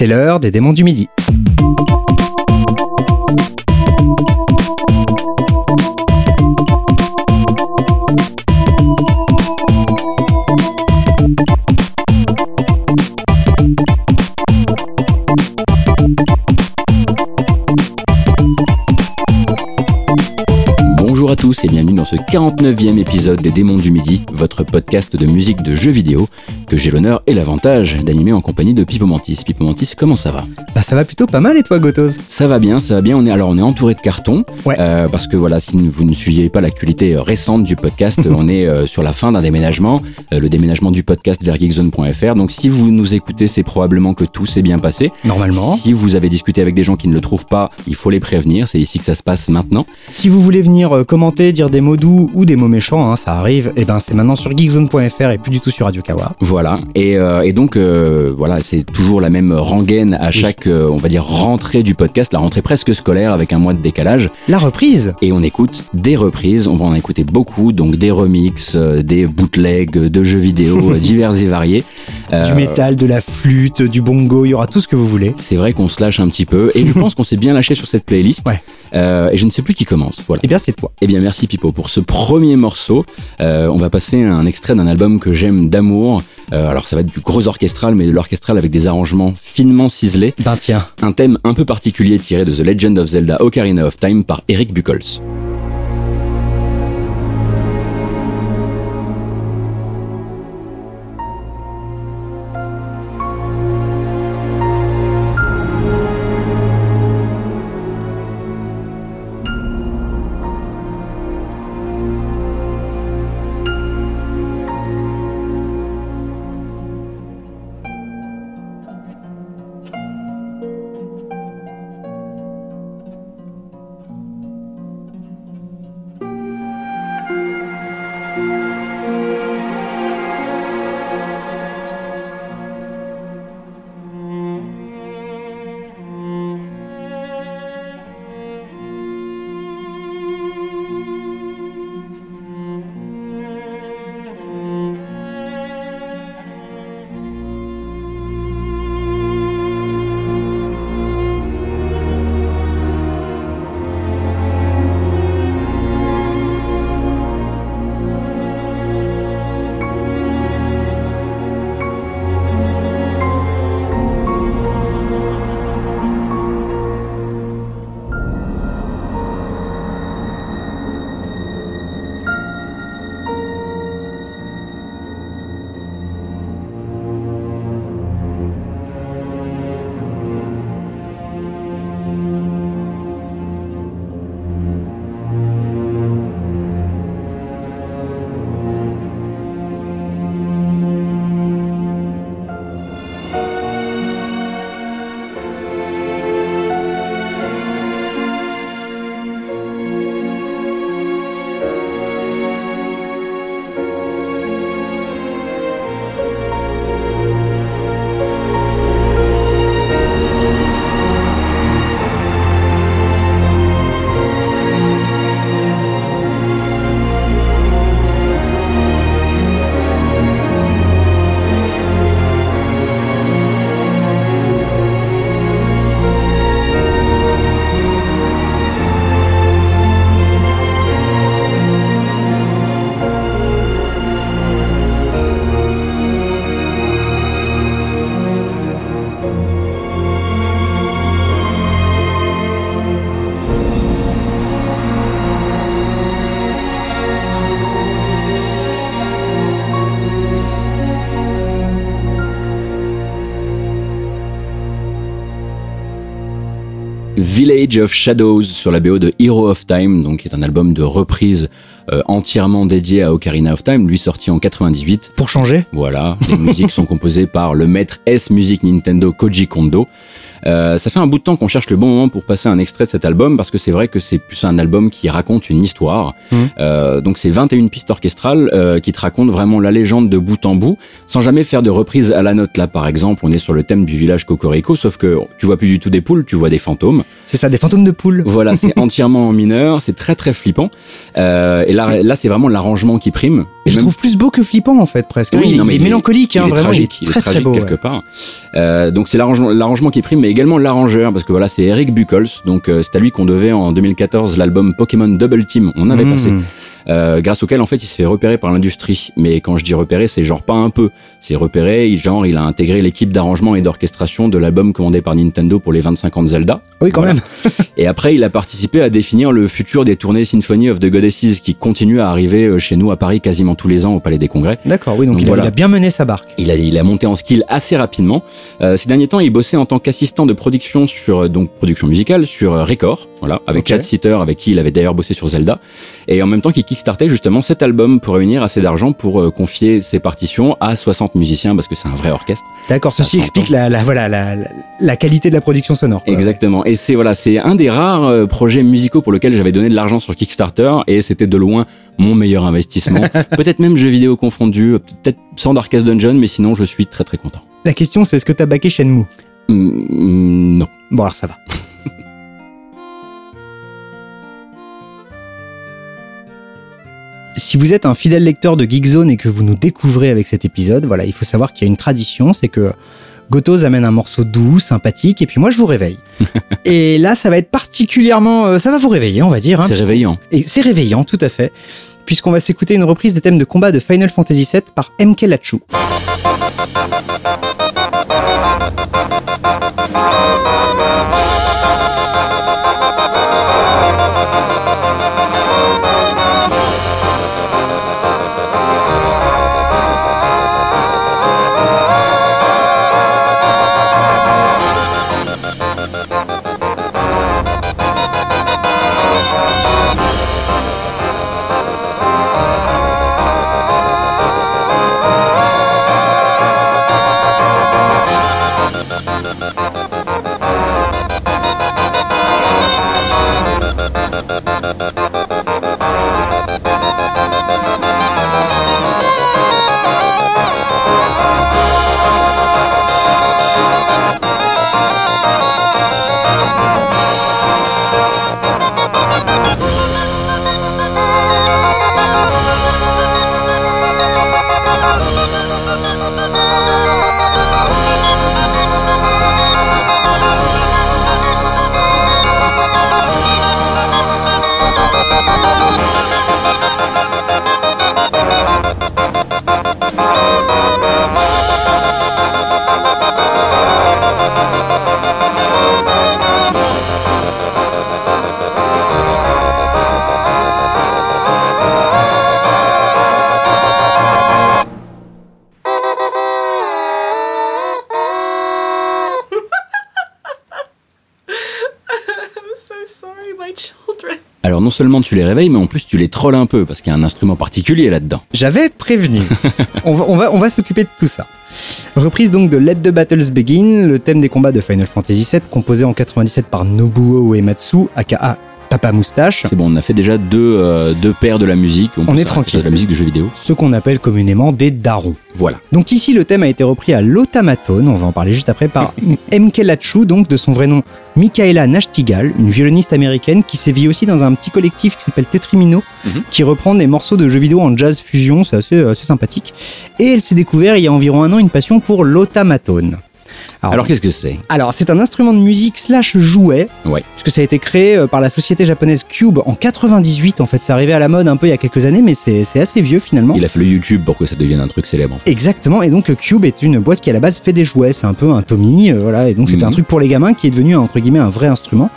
C'est l'heure des démons du midi. Bonjour à tous et bienvenue dans ce 49e épisode des Démons du Midi, votre podcast de musique de jeux vidéo que j'ai l'honneur et l'avantage d'animer en compagnie de Pipo Mantis. Pipo Mantis, comment ça va? Bah ça va plutôt pas mal et toi Gotos? Ça va bien, ça va bien. On est alors on est entouré de cartons Ouais. euh, parce que voilà, si vous ne suiviez pas l'actualité euh, récente du podcast, on est euh, sur la fin d'un déménagement, euh, le déménagement du podcast vers geekzone.fr. Donc si vous nous écoutez, c'est probablement que tout s'est bien passé. Normalement. Si vous avez discuté avec des gens qui ne le trouvent pas, il faut les prévenir. C'est ici que ça se passe maintenant. Si vous voulez venir commenter, dire des mots doux ou des mots méchants, hein, ça arrive, et ben c'est maintenant sur geekzone.fr et plus du tout sur Radio Kawa. Voilà. Et, euh, et donc euh, voilà, c'est toujours la même rengaine à chaque, euh, on va dire, rentrée du podcast, la rentrée presque scolaire avec un mois de décalage. La reprise Et on écoute des reprises. On va en écouter beaucoup, donc des remixes, des bootlegs de jeux vidéo divers et variés. Du métal, de la flûte, du bongo, il y aura tout ce que vous voulez. C'est vrai qu'on se lâche un petit peu et je pense qu'on s'est bien lâché sur cette playlist. Ouais. Et je ne sais plus qui commence. Voilà. Eh bien c'est toi. Eh bien, merci Pipo pour ce premier morceau. On va passer un extrait d'un album que j'aime d'amour. Euh, alors, ça va être du gros orchestral, mais de l'orchestral avec des arrangements finement ciselés. Ben tiens. Un thème un peu particulier tiré de The Legend of Zelda Ocarina of Time par Eric Buchholz. Village of Shadows sur la BO de Hero of Time, donc qui est un album de reprise euh, entièrement dédié à Ocarina of Time, lui sorti en 98. Pour changer Voilà, les musiques sont composées par le maître S Music Nintendo Koji Kondo. Euh, ça fait un bout de temps qu'on cherche le bon moment pour passer un extrait de cet album parce que c'est vrai que c'est plus un album qui raconte une histoire. Mhm. Euh, donc c'est 21 pistes orchestrales euh, qui te racontent vraiment la légende de bout en bout sans jamais faire de reprise à la note. Là par exemple on est sur le thème du village Cocorico sauf que tu vois plus du tout des poules, tu vois des fantômes. C'est ça, des fantômes de poules. Voilà, c'est entièrement en mineur, c'est très très flippant. Euh, et là, là c'est vraiment l'arrangement qui prime. Et je même- trouve plus beau que flippant en fait presque. Oui, il, non, mais il est mélancolique, il hein, est vraiment. tragique, il est il très tragique très beau. quelque ouais. part. Euh, donc c'est l'arrangement, l'arrangement qui prime, mais également l'arrangeur, parce que voilà, c'est Eric Buchholz. Donc euh, c'est à lui qu'on devait en 2014 l'album Pokémon Double Team. On avait Mmh. passé, euh, grâce auquel en fait il se fait repérer par l'industrie. Mais quand je dis repérer, c'est genre pas un peu, c'est repérer. il- Genre il a intégré l'équipe d'arrangement et d'orchestration de l'album commandé par Nintendo pour les 25 ans de Zelda. Oui, quand Voilà. même. Et après, il a participé à définir le futur des tournées Symphony of the Goddesses qui continuent à arriver euh, chez nous à Paris quasiment tous les ans au Palais des Congrès. D'accord, oui, donc, Donc il, a, il a bien mené sa barque. Il a, il a monté en skill assez rapidement. Euh, ces derniers temps, il bossait en tant qu'assistant de production sur euh, donc production musicale sur Record, voilà, avec Ok. Chad Sitter, avec qui il avait d'ailleurs bossé sur Zelda, et en même temps qu'il kickstartait justement cet album pour réunir assez d'argent pour euh, confier ses partitions à 60 musiciens parce que c'est un vrai orchestre. D'accord, ceci explique la, la, voilà, la, qualité de la production sonore. quoi. Exactement. Et c'est voilà, c'est un des rares euh, projets musicaux pour lequel j'avais donné de l'argent sur Kickstarter et c'était de loin mon meilleur investissement. peut-être même jeux vidéo confondus, euh, peut-être sans Darkest Dungeon, mais sinon je suis très très content. La question, c'est est-ce que t'as baqué Shenmue? Hum, non. Bon, alors ça va. Si vous êtes un fidèle lecteur de Geekzone et que vous nous découvrez avec cet épisode, voilà, il faut savoir qu'il y a une tradition, c'est que Gotos amène un morceau doux, sympathique, et puis moi je vous réveille. et là, ça va être particulièrement, euh, ça va vous réveiller, on va dire. hein, c'est réveillant. et c'est réveillant, tout à fait, puisqu'on va s'écouter une reprise des thèmes de combat de Final Fantasy VII par MK Lachu. Seulement tu les réveilles, mais en plus tu les trolls un peu parce qu'il y a un instrument particulier là-dedans. J'avais prévenu. on va, on va, on va s'occuper de tout ça. Reprise donc de Let the Battles Begin, le thème des combats de Final Fantasy VII, composé en 97 par Nobuo Uematsu, aka Papa Moustache, C'est bon, on a fait déjà deux, euh, deux paires de la musique. On est tranquille. De la musique de jeux vidéo. ce qu'on appelle communément des darons. Voilà. Donc ici, le thème a été repris à l'automatone, on va en parler juste après, par MK Lachu, donc de son vrai nom Michaela Nachtigal, une violoniste américaine qui sévit aussi dans un petit collectif qui s'appelle Tetrimino, Mhm. qui reprend des morceaux de jeux vidéo en jazz fusion, c'est assez, assez sympathique. Et elle s'est découvert il y a environ un an une passion pour l'automatone. Alors qu'est-ce que c'est Alors, c'est un instrument de musique slash jouet, Ouais. puisque ça a été créé euh, par la société japonaise Cube en 98. En fait, c'est arrivé à la mode un peu il y a quelques années, mais c'est assez vieux finalement. Il a fait le YouTube pour que ça devienne un truc célèbre. en fait. Exactement, et donc euh, Cube est une boîte qui à la base fait des jouets, c'est un peu un Tommy, euh, voilà, et donc c'était Mhm. un truc pour les gamins qui est devenu entre guillemets un vrai instrument.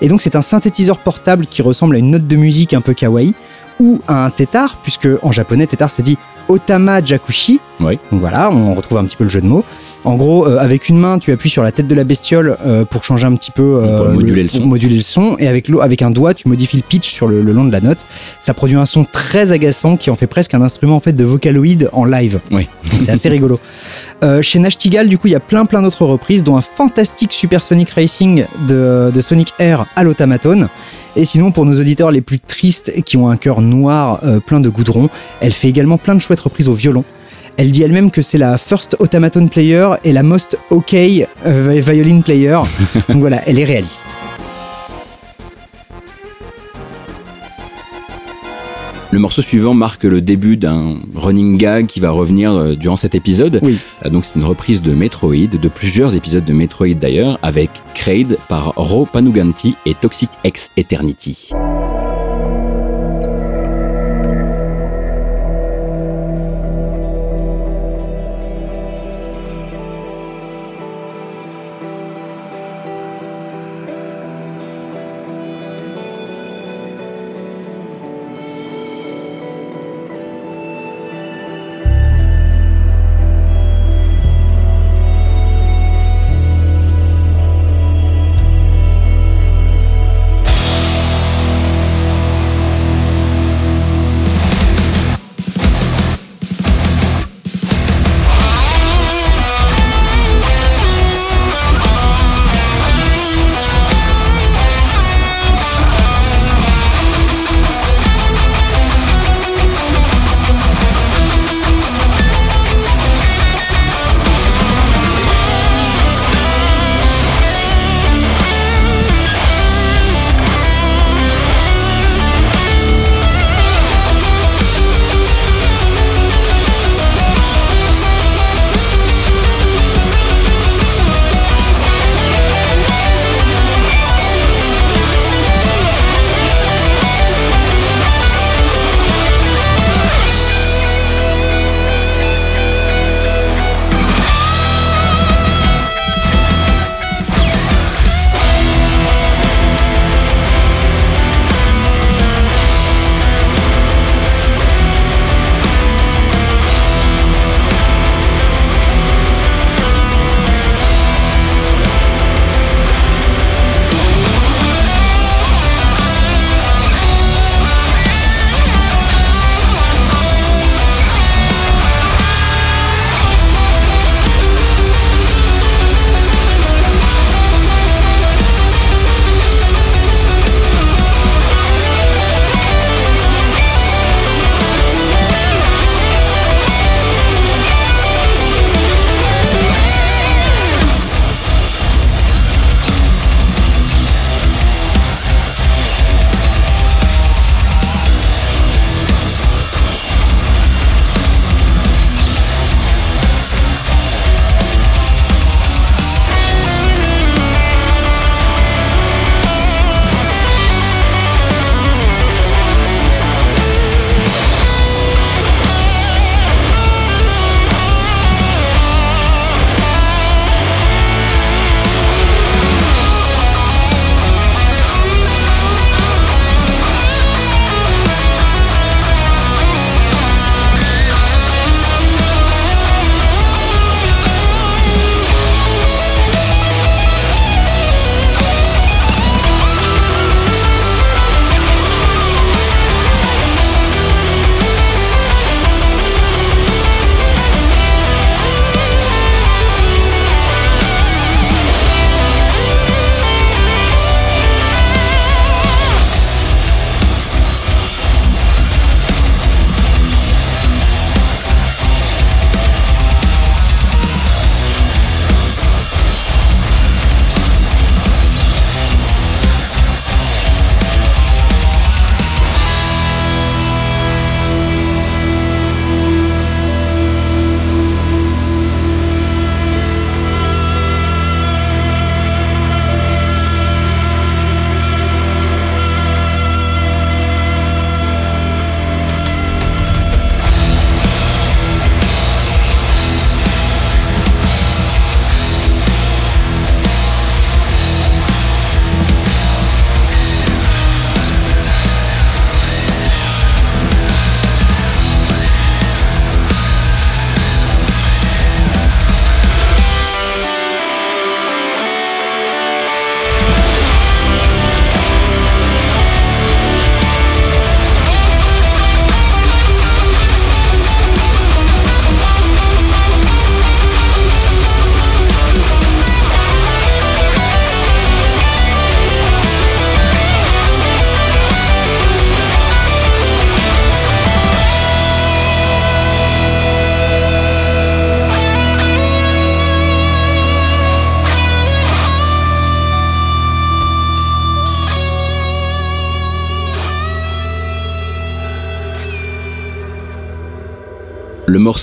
Et donc c'est un synthétiseur portable qui ressemble à une note de musique un peu kawaii, ou à un tétard, puisque en japonais tétard se dit Otama Jakushi. Ouais. Donc voilà, on retrouve un petit peu le jeu de mots. En gros, euh, avec une main, tu appuies sur la tête de la bestiole euh, pour changer un petit peu euh, Pour moduler le son. pour moduler le son, et avec l'eau, avec un doigt, tu modifies le pitch sur le, le long de la note. Ça produit un son très agaçant qui en fait presque un instrument en fait de vocaloïde en live. Oui. C'est assez rigolo. Chez Nachtigal, du coup, il y a plein plein d'autres reprises, dont un fantastique Supersonic Racing de, de Sonic Air à l'automatone. Et sinon, pour nos auditeurs les plus tristes qui ont un cœur noir euh, plein de goudron, elle fait également plein de chouettes reprises au violon. Elle dit elle-même que c'est la first automaton player et la most ok euh, violin player. Donc voilà, elle est réaliste. Le morceau suivant marque le début d'un running gag qui va revenir euh, durant cet épisode. Oui. Euh, Donc c'est une reprise de Metroid, de plusieurs épisodes de Metroid d'ailleurs, avec Kraid par Ro Panuganti et Toxic X Eternity.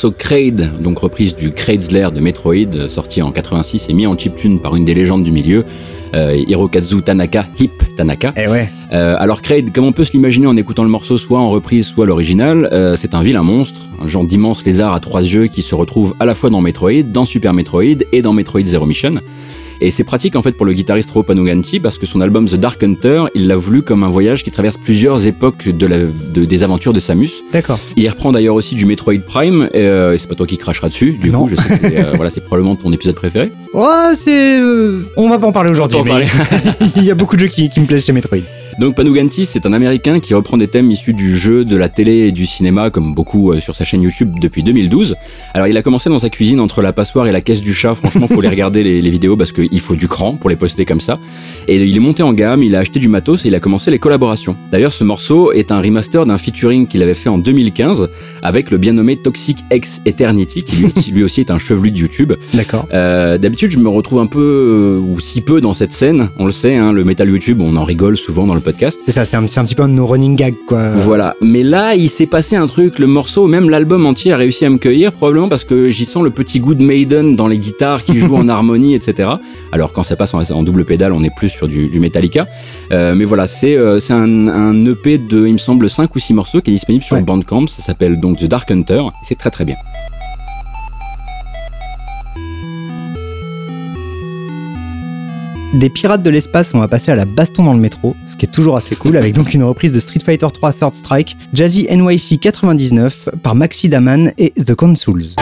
Morceau Kraid, donc reprise du Kraid's Lair de Metroid, sorti en 86 et mis en chiptune par une des légendes du milieu, euh, Hirokazu Tanaka, Hip Tanaka. Eh ouais. Euh, alors Kraid, comme on peut se l'imaginer en écoutant le morceau soit en reprise soit l'original, euh, c'est un vilain monstre, un genre d'immense lézard à trois yeux qui se retrouve à la fois dans Metroid, dans Super Metroid et dans Metroid Zero Mission. Et c'est pratique en fait pour le guitariste Ro Panuganti parce que son album The Dark Hunter, il l'a voulu comme un voyage qui traverse plusieurs époques de la, de- des aventures de Samus. D'accord. Il y reprend d'ailleurs aussi du Metroid Prime, et, euh, et c'est pas toi qui crachera dessus, du Non. coup je sais que c'est euh, voilà, c'est probablement ton épisode préféré. Oh, c'est. euh, On va pas en parler aujourd'hui. Mais Il y a beaucoup de jeux qui, qui me plaisent chez Metroid. Donc Panuganti, c'est un américain qui reprend des thèmes issus du jeu, de la télé et du cinéma, comme beaucoup euh, sur sa chaîne YouTube depuis 2012. Alors il a commencé dans sa cuisine entre la passoire et la caisse du chat. Franchement, faut les regarder les, les vidéos parce qu'il faut du cran pour les poster comme ça. Et il est monté en gamme, il a acheté du matos et il a commencé les collaborations. D'ailleurs, ce morceau est un remaster d'un featuring qu'il avait fait en 2015 avec le bien nommé Toxic X Eternity, qui lui, lui aussi est un chevelu de YouTube. D'accord. Euh, D'habitude, je me retrouve un peu euh, ou si peu dans cette scène. On le sait, hein, le métal YouTube, on en rigole souvent dans le podcast. C'est ça, c'est un, petit peu un de nos running gags, quoi. Voilà. Mais là, il s'est passé un truc. Le morceau, même l'album entier, a réussi à me cueillir, probablement parce que j'y sens le petit goût de Maiden dans les guitares qui jouent en harmonie, etc. Alors quand ça passe en, en double pédale, on est plus sur du, du Metallica. Euh, mais voilà, c'est euh, un, un EP de, il me semble, 5 ou 6 morceaux qui est disponible sur Ouais. Bandcamp. Ça s'appelle donc The Dark Hunter. C'est très très bien. Des pirates de l'espace, on va passer à la baston dans le métro, ce qui est toujours assez cool, avec donc une reprise de Street Fighter 3 Third Strike, Jazzy NYC 99 par Maxi Daman et The Consuls.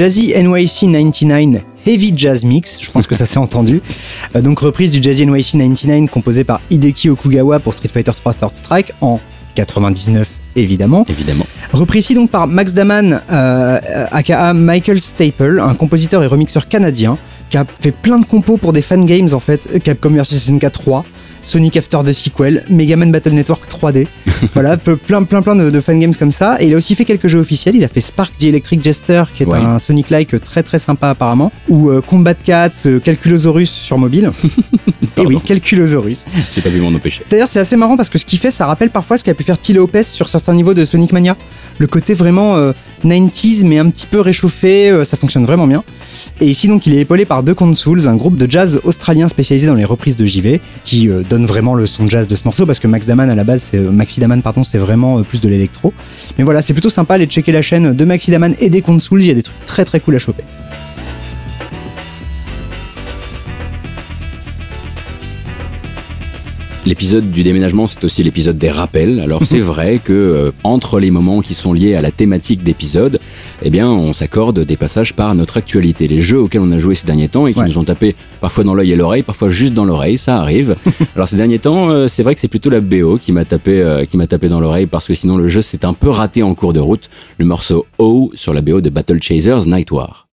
Jazzy NYC 99 Heavy Jazz Mix, je pense que ça s'est entendu. Euh, donc reprise du Jazzy NYC 99 composé par Hideki Okugawa pour Street Fighter 3 Third Strike en 99 évidemment. Évidemment. Repris ici donc par Max Daman, euh, aka Michael Staple, un compositeur et remixeur canadien qui a fait plein de compos pour des fan games en fait, Capcom vs SNK 3, Sonic After the Sequel, Mega Man Battle Network 3D. voilà, plein, plein, plein de, de fan games comme ça. Et il a aussi fait quelques jeux officiels. Il a fait Spark the Electric Jester, qui est Ouais. un Sonic-like très très sympa apparemment, ou euh, Combat Cats, euh, Calculosaurus sur mobile. Et oui, Calculosaurus. J'ai pas vu m'en empêcher. D'ailleurs, c'est assez marrant parce que ce qu'il fait, ça rappelle parfois ce qu'a pu faire T. Lopez sur certains niveaux de Sonic Mania. Le côté vraiment euh, 90s, mais un petit peu réchauffé, euh, ça fonctionne vraiment bien. Et ici, donc, il est épaulé par The Consuls, un groupe de jazz australien spécialisé dans les reprises de JV, qui euh, donne vraiment le son jazz de ce morceau, parce que Max Daman, à la base, c'est, euh, Maxi Daman, pardon, c'est vraiment euh, plus de l'électro. Mais voilà, c'est plutôt sympa, allez checker la chaîne de Maxi Daman et des Consuls, il y a des trucs très très cool à choper. L'épisode du déménagement, c'est aussi l'épisode des rappels. Alors c'est vrai que euh, entre les moments qui sont liés à la thématique d'épisode, eh bien, on s'accorde des passages par notre actualité, les jeux auxquels on a joué ces derniers temps et qui Ouais. nous ont tapé parfois dans l'œil et l'oreille, parfois juste dans l'oreille, ça arrive. Alors ces derniers temps, euh, c'est vrai que c'est plutôt la BO qui m'a tapé, euh, qui m'a tapé dans l'oreille parce que sinon le jeu s'est un peu raté en cours de route. Le morceau O sur la BO de Battle Chasers Night War.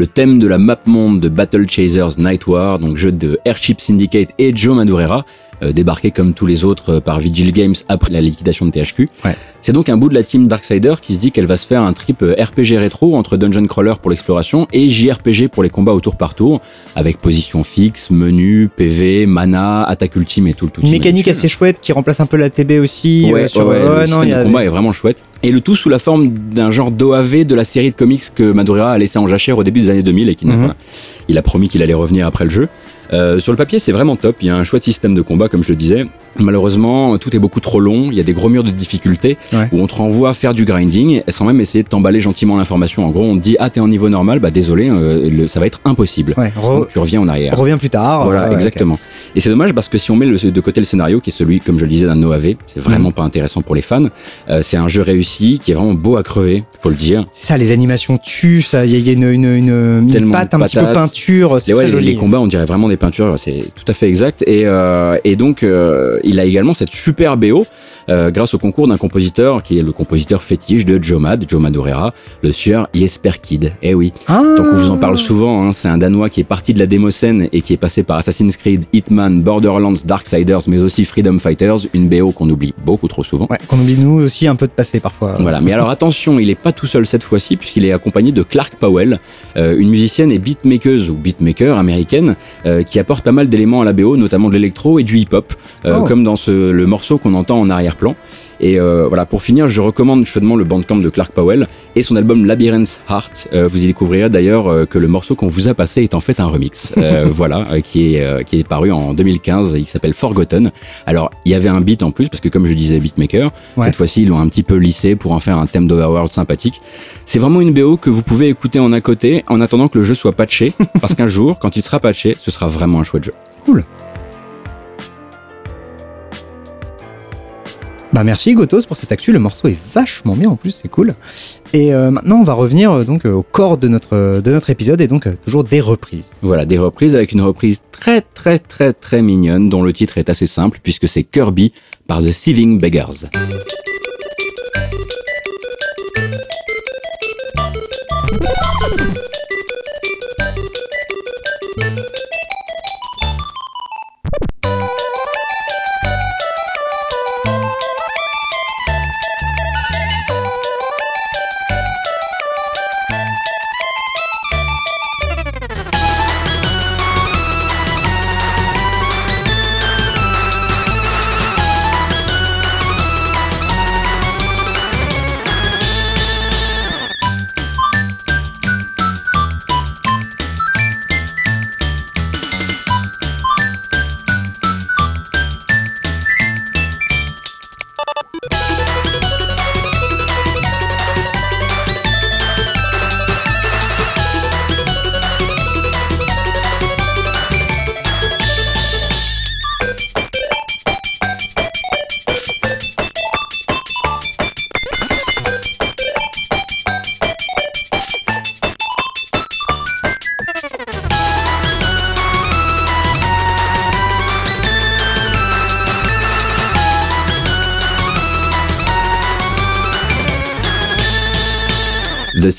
Le thème de la map monde de Battle Chasers Night War, donc jeu de Airship Syndicate et Joe Madureira, euh, débarqué comme tous les autres euh, par Vigil Games après la liquidation de THQ. Ouais. C'est donc un bout de la team Darksider qui se dit qu'elle va se faire un trip euh, RPG rétro entre Dungeon Crawler pour l'exploration et JRPG pour les combats au tour par tour, avec position fixe, menu, PV, mana, attaque ultime et tout le tout. Une mécanique assez chouette qui remplace un peu la TB aussi. Ouais, euh, sur- ouais, ouais, ouais, le système de combat est vraiment chouette. Et le tout sous la forme d'un genre d'OAV de la série de comics que Madureira a laissé en jachère au début des années 2000 et qui voilà, il a promis qu'il allait revenir après le jeu. Euh, sur le papier, c'est vraiment top. Il y a un chouette système de combat, comme je le disais. Malheureusement, tout est beaucoup trop long. Il y a des gros murs de difficulté Ouais. où on te renvoie à faire du grinding sans même essayer de t'emballer gentiment l'information. En gros, on te dit ah t'es en niveau normal, bah désolé, euh, le- ça va être impossible. Ouais, Donc, tu reviens en arrière. reviens plus tard. Voilà, Ouais, exactement. Et c'est dommage parce que si on met le- de côté le scénario, qui est celui, comme je le disais, d'un OAV, c'est vraiment Mhm. pas intéressant pour les fans. Euh, c'est un jeu réussi, qui est vraiment beau à crever, faut le dire. C'est ça, les animations tuent, ça, il y a, une, une, une, patte un petit peu peinture, c'est ouais, les, joli. les combats, on dirait vraiment des peintures, c'est tout à fait exact. Et, euh, et donc, euh, il a également cette super BO euh, grâce au concours d'un compositeur qui est le compositeur fétiche de Joe Mad, Joe Madureira, le sieur Jesper Kid. Eh oui. Ah Donc on vous en parle souvent, hein, c'est un Danois qui est parti de la démoscène et qui est passé par Assassin's Creed, Hitman, Borderlands, Darksiders, mais aussi Freedom Fighters, une BO qu'on oublie beaucoup trop souvent. Ouais, qu'on oublie nous aussi un peu de passer parfois. Voilà, mais alors attention, il est pas tout seul cette fois-ci puisqu'il est accompagné de Clark Powell, euh, une musicienne et beatmakeuse ou beatmaker américaine euh, qui apporte pas mal d'éléments à la BO, notamment de l'électro et du hip-hop, euh, Oh. comme dans ce, le morceau qu'on entend en arrière-plan. Et euh, voilà, pour finir, je recommande chaudement le bandcamp de Clark Powell et son album Labyrinth Heart. Euh, vous y découvrirez d'ailleurs euh, que le morceau qu'on vous a passé est en fait un remix, euh, voilà, qui est qui est paru en 2015 et qui s'appelle Forgotten. Alors, il y avait un beat en plus parce que comme je disais, beatmaker. Ouais. Cette fois-ci, ils l'ont un petit peu lissé pour en faire un thème d'Overworld sympathique. C'est vraiment une BO que vous pouvez écouter en à côté en attendant que le jeu soit patché, parce qu'un jour, quand il sera patché, ce sera vraiment un chouette jeu. Cool. Bah merci Gotos pour cette actu, le morceau est vachement bien en plus, c'est cool. Et euh, maintenant on va revenir euh, donc euh, au corps de notre de notre épisode et donc toujours des reprises. Voilà, des reprises avec une reprise très très très très mignonne dont le titre est assez simple puisque c'est Kirby par The Thieving Beggars.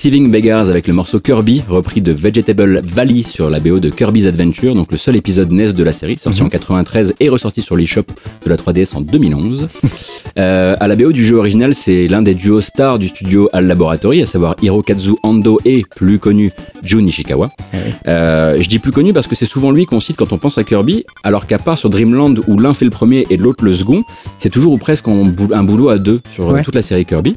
The Thieving Beggars avec le morceau Kirby, repris de Vegetable Valley sur la BO de Kirby's Adventure, donc le seul épisode NES de la série, sorti en 93 et ressorti sur l'eShop de la 3DS en 2011. Euh, à la BO du jeu original, c'est l'un des duos stars du studio Al Laboratory, à savoir Hirokazu Ando et, plus connu, Jun Ishikawa. Euh, je dis plus connu parce que c'est souvent lui qu'on cite quand on pense à Kirby, alors qu'à part sur Dreamland où l'un fait le premier et l'autre le second, c'est toujours ou presque un boulot à deux sur Ouais. toute la série Kirby.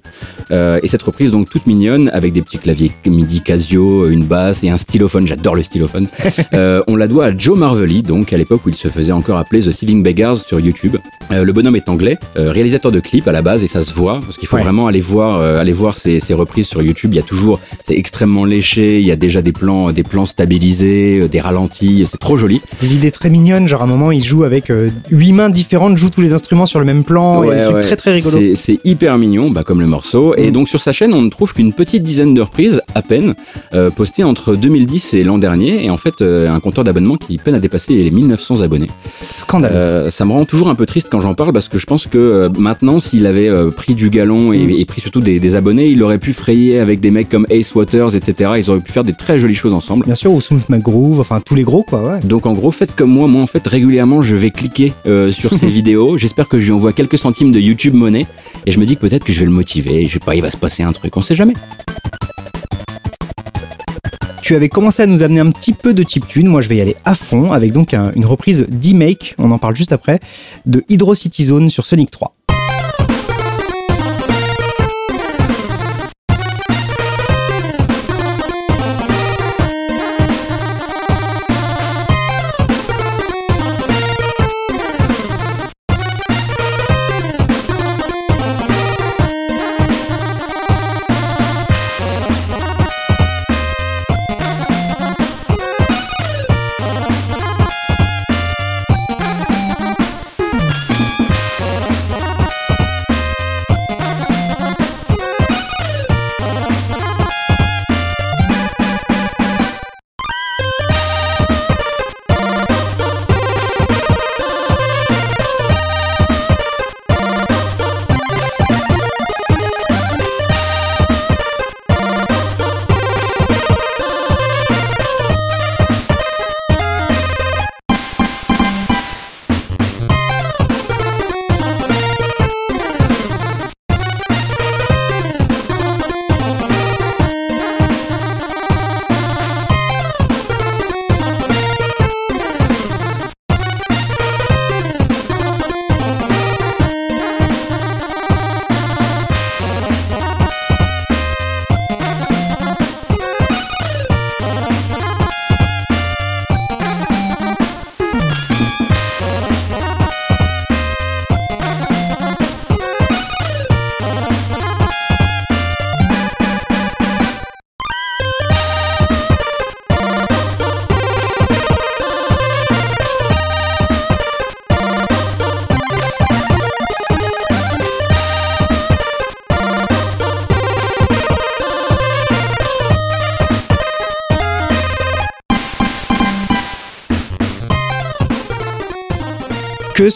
Euh, et cette reprise donc toute mignonne avec des petits claviers MIDI Casio, une basse et un stylophone. J'adore le stylophone. On la doit à Joe Marvelly, donc à l'époque où il se faisait encore appeler The Thieving Beggars sur YouTube. Le bonhomme est anglais, euh, réalisateur de clips à la base et ça se voit parce qu'il faut Ouais. vraiment aller voir, euh, aller voir ses, ses reprises sur YouTube. Il y a toujours, c'est extrêmement léché. Il y a déjà des plans, des plans stabilisés, euh, des ralentis. C'est trop joli. Des idées très mignonnes, genre à un moment il joue avec euh, huit mains différentes, joue tous les instruments sur le même plan, y a des Ouais, trucs ouais. très très rigolos. C'est- hyper mignon, bah, comme le morceau. Et Mm. donc sur sa chaîne, on ne trouve qu'une petite dizaine de reprises à peine, euh, postées entre 2010 et l'an dernier, et en fait un compteur d'abonnement qui peine à dépasser les 1900 abonnés. Scandaleux. Euh, ça me rend toujours un peu triste quand j'en parle parce que je pense que euh, maintenant, s'il avait euh, pris du galon et, et pris surtout des, des abonnés, il aurait pu frayer avec des mecs comme Ace Waters, etc. Ils auraient pu faire des très jolies choses ensemble. Bien sûr, ou Smooth McGroove, enfin tous les gros quoi, ouais. Donc en gros, faites comme moi. Moi, en fait, régulièrement, je vais cliquer euh, sur ces vidéos. J'espère que je lui envoie quelques centimes de YouTube monnaie. Et je me dis que peut-être que je vais le motiver. Je sais pas, il va se passer un truc. On sait jamais. Tu avais commencé à nous amener un petit peu de chiptune, moi je vais y aller à fond avec donc un- une reprise d'E-Make, on en parle juste après, de Hydro City Zone sur Sonic 3.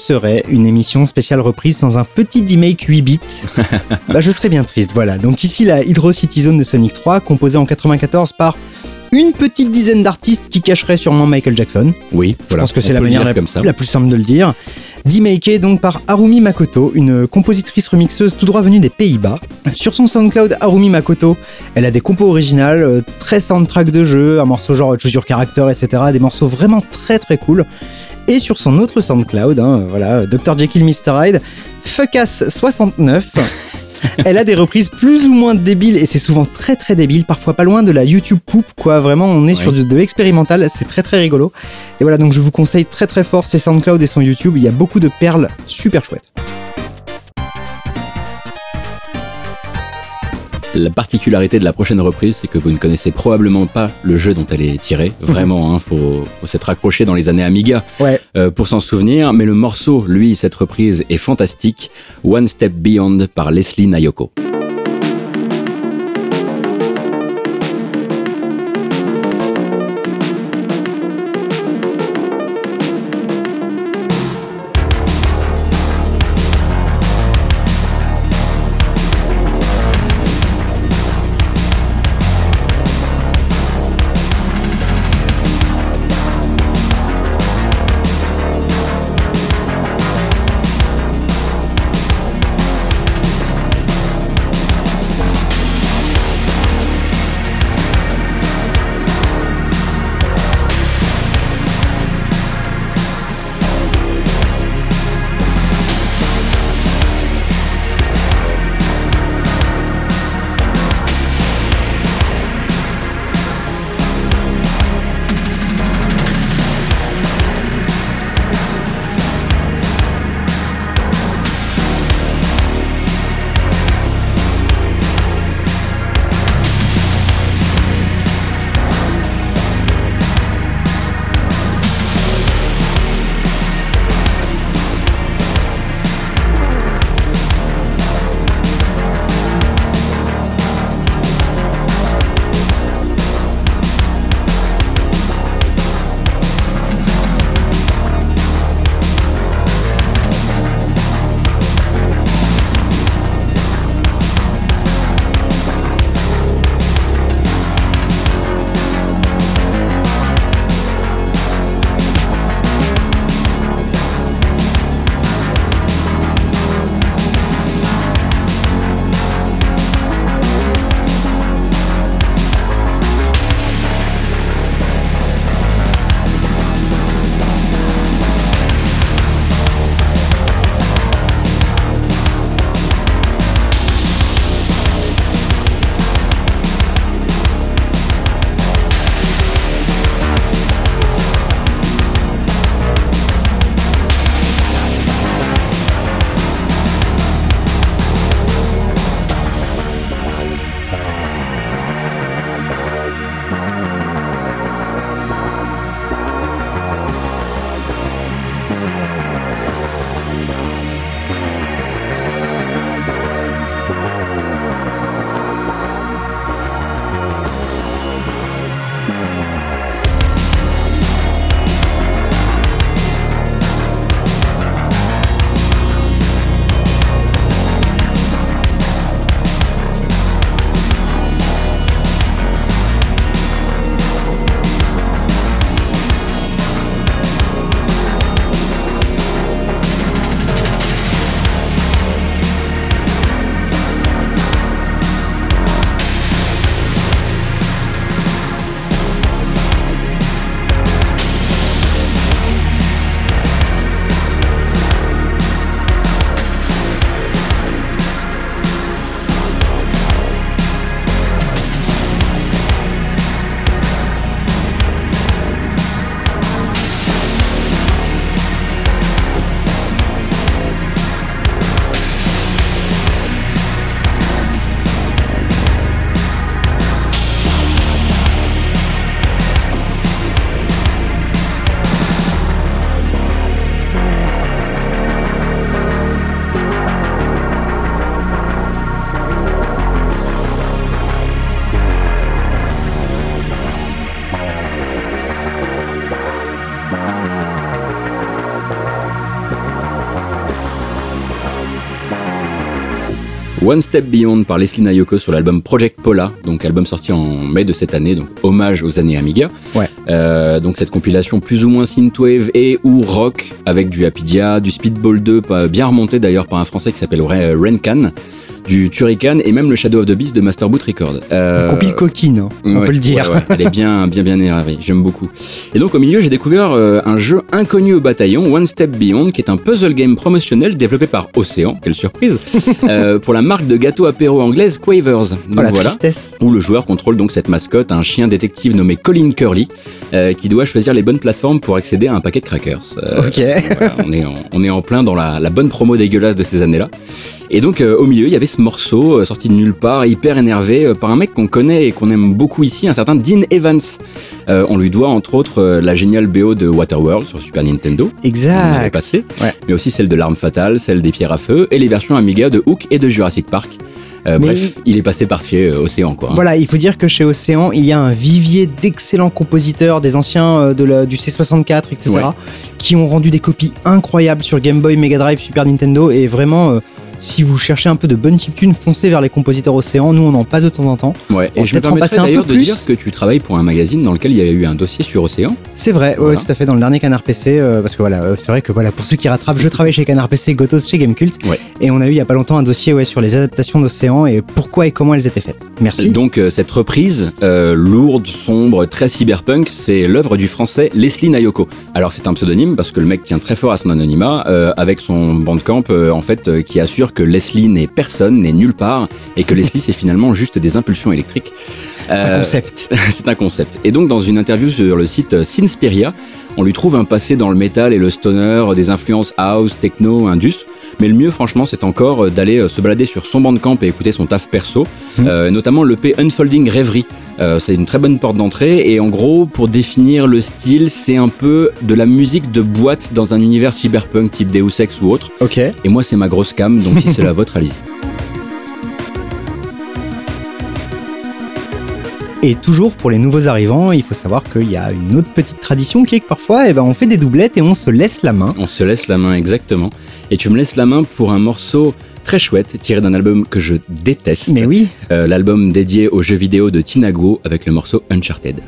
Serait une émission spéciale reprise sans un petit D-Make 8 bits Bah je serais bien triste, voilà. Donc ici la Hydro City Zone de Sonic 3, composée en 94 par une petite dizaine d'artistes qui cacheraient sûrement Michael Jackson. Oui, Je pense que c'est la manière la, comme ça. la plus simple de le dire. D-Maké donc par Harumi Makoto, une compositrice remixeuse tout droit venue des Pays-Bas. Sur son SoundCloud Harumi Makoto, elle a des compos originales, euh, très soundtrack de jeu, un morceau genre Choose Your Character, etc. Des morceaux vraiment très très cool. Et sur son autre SoundCloud, hein, voilà, Dr. Jekyll Mr. Hyde, Fuckass69. Elle a des reprises plus ou moins débiles et c'est souvent très très débile, parfois pas loin de la YouTube poupe quoi. Vraiment, on est sur de, de l'expérimental, c'est très très rigolo. Et voilà, donc je vous conseille très très fort ses SoundCloud et son YouTube. Il y a beaucoup de perles super chouettes. La particularité de la prochaine reprise, c'est que vous ne connaissez probablement pas le jeu dont elle est tirée. Vraiment, hein, faut, faut s'être accroché dans les années Amiga Ouais, euh, pour s'en souvenir. Mais le morceau, lui, cette reprise est fantastique. One Step Beyond par Leslie Nayoko. One Step Beyond par Leslie Nayoko sur l'album Project Pola, donc album sorti en mai de cette année, donc hommage aux années Amiga. Ouais. Euh, donc cette compilation plus ou moins synthwave et ou rock avec du Apidia, du Speedball 2, pas- bien remonté d'ailleurs par un français qui s'appelle Ren Renkan, du Turrican et même le Shadow of the Beast de Master Boot Record. Euh, Compile coquine, hein, on Ouais, peut le dire. ouais, ouais, elle est bien, bien, bien énervée. J'aime beaucoup. Et donc, au milieu, j'ai découvert euh, un jeu inconnu au bataillon, One Step Beyond, qui est un puzzle game promotionnel développé par Océan, quelle surprise, euh, pour la marque de gâteau apéro anglaise Quavers. Donc, Oh la voilà. tristesse. Où le joueur contrôle donc cette mascotte, un chien détective nommé Colin Curly, euh, qui doit choisir les bonnes plateformes pour accéder à un paquet de crackers. Ok. voilà, on, est en, on est en plein dans la, la bonne promo dégueulasse de ces années-là. Et donc euh, au milieu, il y avait ce morceau euh, sorti de nulle part, hyper énervé, euh, par un mec qu'on connaît et qu'on aime beaucoup ici, un certain Dean Evans. On lui doit entre autres la géniale BO de Waterworld sur Super Nintendo. Exact. passé, Ouais. mais aussi celle de l'arme fatale, celle des pierres à feu et les versions Amiga de Hook et de Jurassic Park. Euh, bref, il est passé par chez euh, Océan quoi. hein. Voilà, il faut dire que chez Océan, il y a un vivier d'excellents compositeurs, des anciens euh, de la- du C64, etc., Ouais. qui ont rendu des copies incroyables sur Game Boy, Mega Drive, Super Nintendo, et vraiment, si vous cherchez un peu de bonne chiptune, foncez vers les compositeurs Océan. Nous, on en passe de temps en temps. Ouais, On et je me permettrais passer un peu d'ailleurs de dire que tu travailles pour un magazine dans lequel il y a eu un dossier sur Océan. C'est vrai, ouais, tout à fait, dans le dernier Canard PC, euh, parce que voilà, euh, c'est vrai que voilà, pour ceux qui rattrapent, je travaille chez Canard PC, Gotos chez Gamecult, Ouais. et on a eu il y a pas longtemps un dossier ouais, sur les adaptations d'Océan et pourquoi et comment elles étaient faites. Merci. Donc euh, cette reprise, lourde, sombre, très cyberpunk, c'est l'œuvre du français Leslie Nayoko. Alors c'est un pseudonyme parce que le mec tient très fort à son anonymat, avec son bandcamp en fait qui assure que Leslie n'est personne, n'est nulle part, et que Leslie c'est finalement juste des impulsions électriques. c'est un Euh, concept. c'est un concept. Et donc, dans une interview sur le site Synspiria, on lui trouve un passé dans le métal et le stoner, des influences house, techno, indus. Mais le mieux, franchement, c'est encore euh, d'aller euh, se balader sur son bandcamp et écouter son taf perso, euh, notamment l'EP Unfolding Rêverie. C'est une très bonne porte d'entrée et en gros, pour définir le style, c'est un peu de la musique de boîte dans un univers cyberpunk type Deus Ex ou autre. Ok. Et moi, c'est ma grosse cam, donc si c'est la vôtre, allez-y. Et toujours pour les nouveaux arrivants, il faut savoir qu'il y a une autre petite tradition qui est que parfois, eh ben, on fait des doublettes et on se laisse la main. On se laisse la main exactement. Et tu me laisses la main pour un morceau très chouette tiré d'un album que je déteste. Mais oui, Euh, L'album dédié aux jeux vidéo de Tinago avec le morceau Uncharted.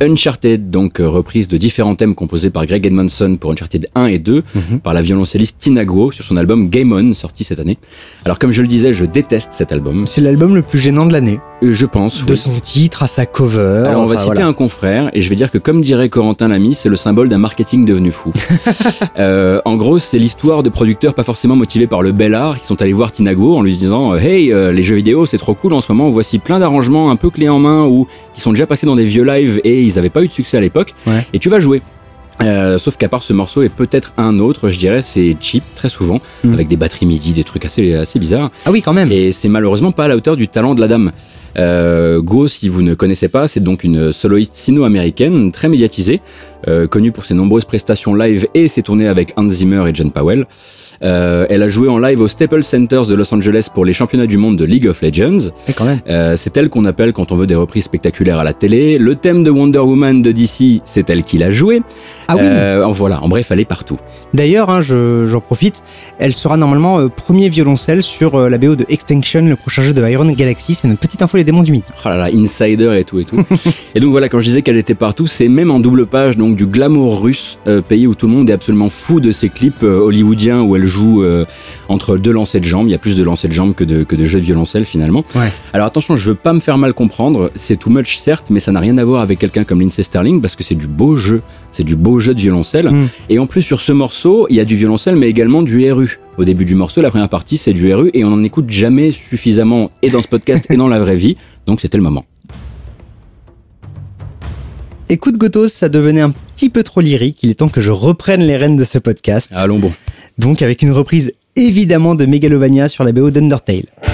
Uncharted, donc euh, reprise de différents thèmes composés par Greg Edmondson pour Uncharted 1 et 2, Mhm. par la violoncelliste Tina Guo sur son album Game On, sorti cette année. Alors comme je le disais, je déteste cet album, C'est l'album le plus gênant de l'année. Euh, je pense. De oui. son titre à sa cover. Alors on va enfin, citer voilà. un confrère et je vais dire que comme dirait Corentin Lamy, c'est le symbole d'un marketing devenu fou. Euh, en gros, c'est l'histoire de producteurs pas forcément motivés par le bel art qui sont allés voir Tinago en lui disant euh, Hey, euh, les jeux vidéo c'est trop cool en ce moment, voici plein d'arrangements un peu clés en main ou qui sont déjà passés dans des vieux lives et ils avaient pas eu de succès à l'époque Ouais. et tu vas jouer. Euh, sauf qu'à part ce morceau et peut-être un autre, je dirais, c'est cheap très souvent, Mm. avec des batteries MIDI, des trucs assez assez bizarres. Ah oui, quand même. Et c'est malheureusement pas à la hauteur du talent de la dame. Euh, Go, si vous ne connaissez pas, c'est donc une soloiste sino-américaine très médiatisée, euh, connue pour ses nombreuses prestations live et ses tournées avec Hans Zimmer et John Powell. Euh, elle a joué en live au Staples Centers de Los Angeles pour les championnats du monde de League of Legends. Même. Euh, c'est elle qu'on appelle quand on veut des reprises spectaculaires à la télé. Le thème de Wonder Woman de DC, c'est elle qui l'a joué. Ah oui. Euh, en voilà, en bref, elle est partout. D'ailleurs, hein, je- j'en profite, elle sera normalement premier violoncelle sur la BO de Extinction, le prochain jeu de Iron Galaxy. C'est notre petite info les démons du midi. Oh là là, insider et tout et tout. et donc voilà, quand je disais qu'elle était partout, c'est même en double page donc du glamour russe, pays où tout le monde est absolument fou de ces clips hollywoodiens où elle joue euh, entre deux lancers de jambes. Il y a plus de lancers de jambes que de, que de jeux de violoncelle finalement. Ouais. Alors attention, je veux pas me faire mal comprendre, c'est too much certes, mais ça n'a rien à voir avec quelqu'un comme Lindsay Sterling parce que c'est du beau jeu, c'est du beau jeu de violoncelle. Mm. Et en plus sur ce morceau, il y a du violoncelle mais également du RU. Au début du morceau, la première partie c'est du RU et on n'en écoute jamais suffisamment et dans ce podcast et dans la vraie vie, donc c'était le moment. Écoute Gotos, ça devenait un petit peu trop lyrique. Il est temps que je reprenne les rênes de ce podcast. Allons bon. Donc avec une reprise évidemment de Megalovania sur la BO d'Undertale.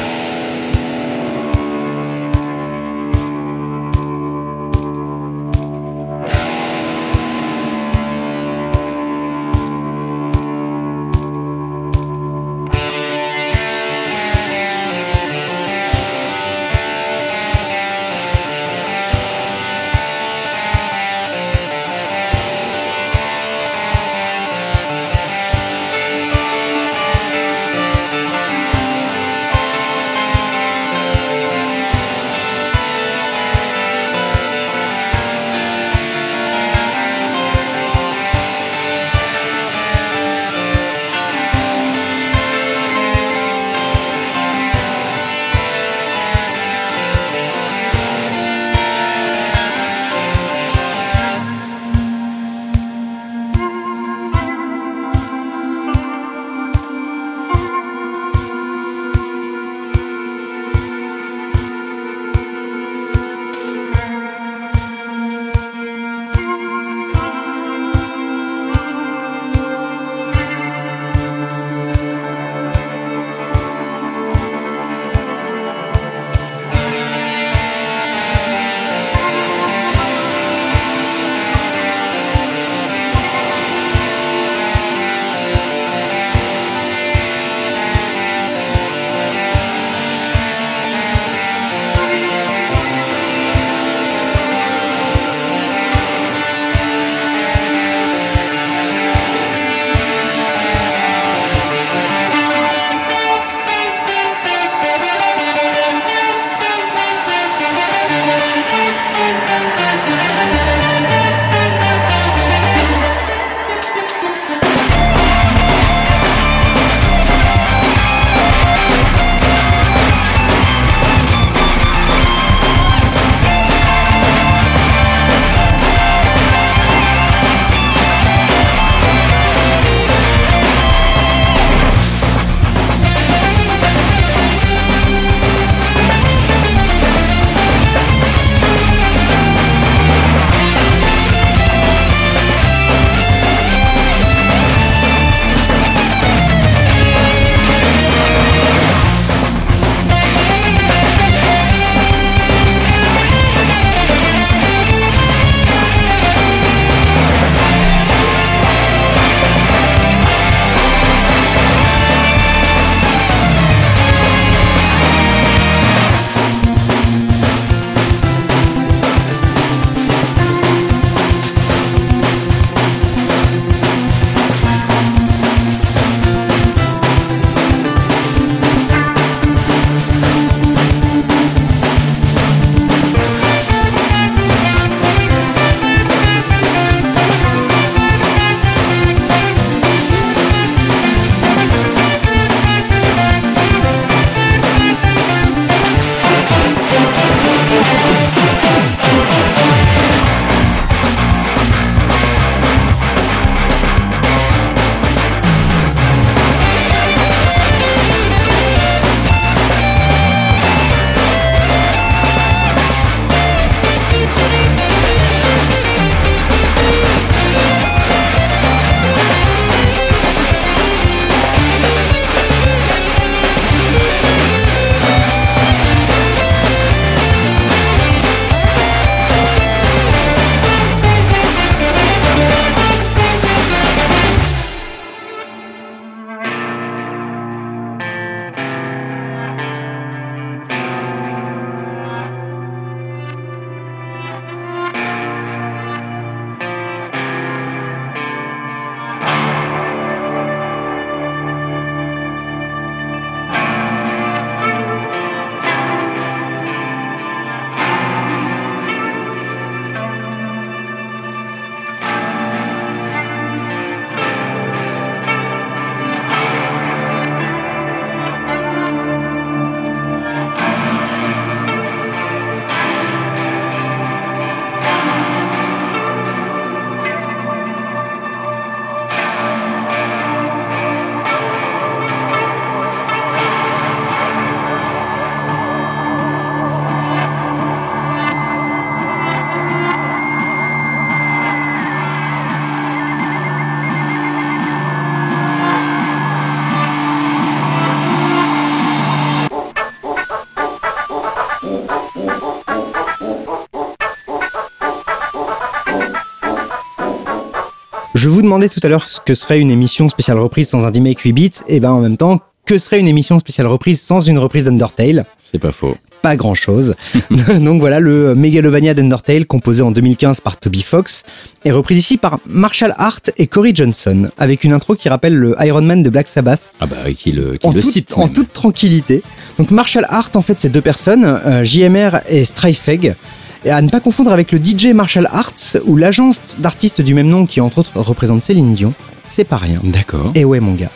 Demandais tout à l'heure ce que serait une émission spéciale reprise sans un remake 8 bits, et ben en même temps, que serait une émission spéciale reprise sans une reprise d'Undertale? C'est pas faux. Pas grand chose. Donc voilà, le Megalovania d'Undertale, composé en 2015 par Toby Fox, est repris ici par Marshall Hart et Corey Johnson, avec une intro qui rappelle le Iron Man de Black Sabbath, Ah bah qui le, qui en, le toute, cite. en même. toute tranquillité. Donc Marshall Hart, en fait, c'est deux personnes, euh, JMR et Strifeg. Et à ne pas confondre avec le DJ Marshall Arts ou l'agence d'artistes du même nom qui, entre autres, représente Céline Dion. C'est pas rien. D'accord. Et ouais, mon gars.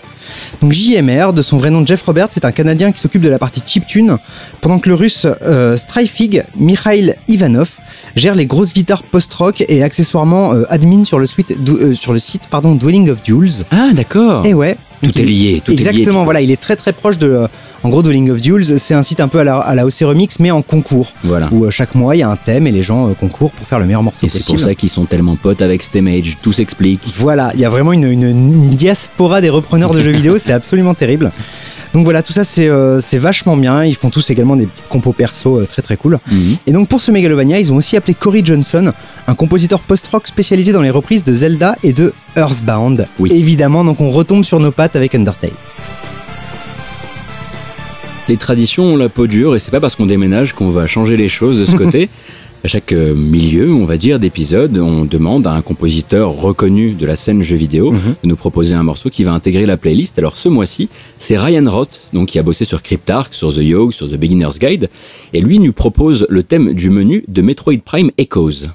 Donc JMR, de son vrai nom Jeff Roberts, c'est un Canadien qui s'occupe de la partie chiptune, pendant que le russe euh, Strifig, Mikhail Ivanov, gère les grosses guitares post-rock et accessoirement euh, admin sur le, suite, euh, sur le site pardon, Dwelling of Duels. Ah d'accord. Et ouais. Tout est lié, tout est lié, Exactement, voilà, il est très très proche de, euh, en gros, Dwelling of Duels. C'est un site un peu à la, à la OC Remix, mais en concours, Voilà. où euh, chaque mois il y a un thème et les gens euh, concourent pour faire le meilleur morceau Et c'est pour ça qu'ils sont tellement potes avec Stemage. Tout s'explique. Voilà, il y a vraiment une, une- une diaspora des repreneurs de jeux vidéo, c'est absolument terrible. Donc voilà, tout ça c'est euh, c'est vachement bien. Ils font tous également des petites compos perso euh, très très cool. Mhm. Et donc pour ce Megalovania, ils ont aussi appelé Corey Johnson, un compositeur post-rock spécialisé dans les reprises de Zelda et de Earthbound. Oui. Évidemment, donc on retombe sur nos pattes avec Undertale. Les traditions ont la peau dure et c'est pas parce qu'on déménage qu'on va changer les choses de ce côté. À chaque euh, milieu, on va dire, d'épisode, on demande à un compositeur reconnu de la scène jeu vidéo Mhm. de nous proposer un morceau qui va intégrer la playlist. Alors ce mois-ci, c'est Ryan Roth, donc qui a bossé sur Cryptark, sur The Yog, sur The Beginner's Guide, et lui nous propose le thème du menu de Metroid Prime Echoes.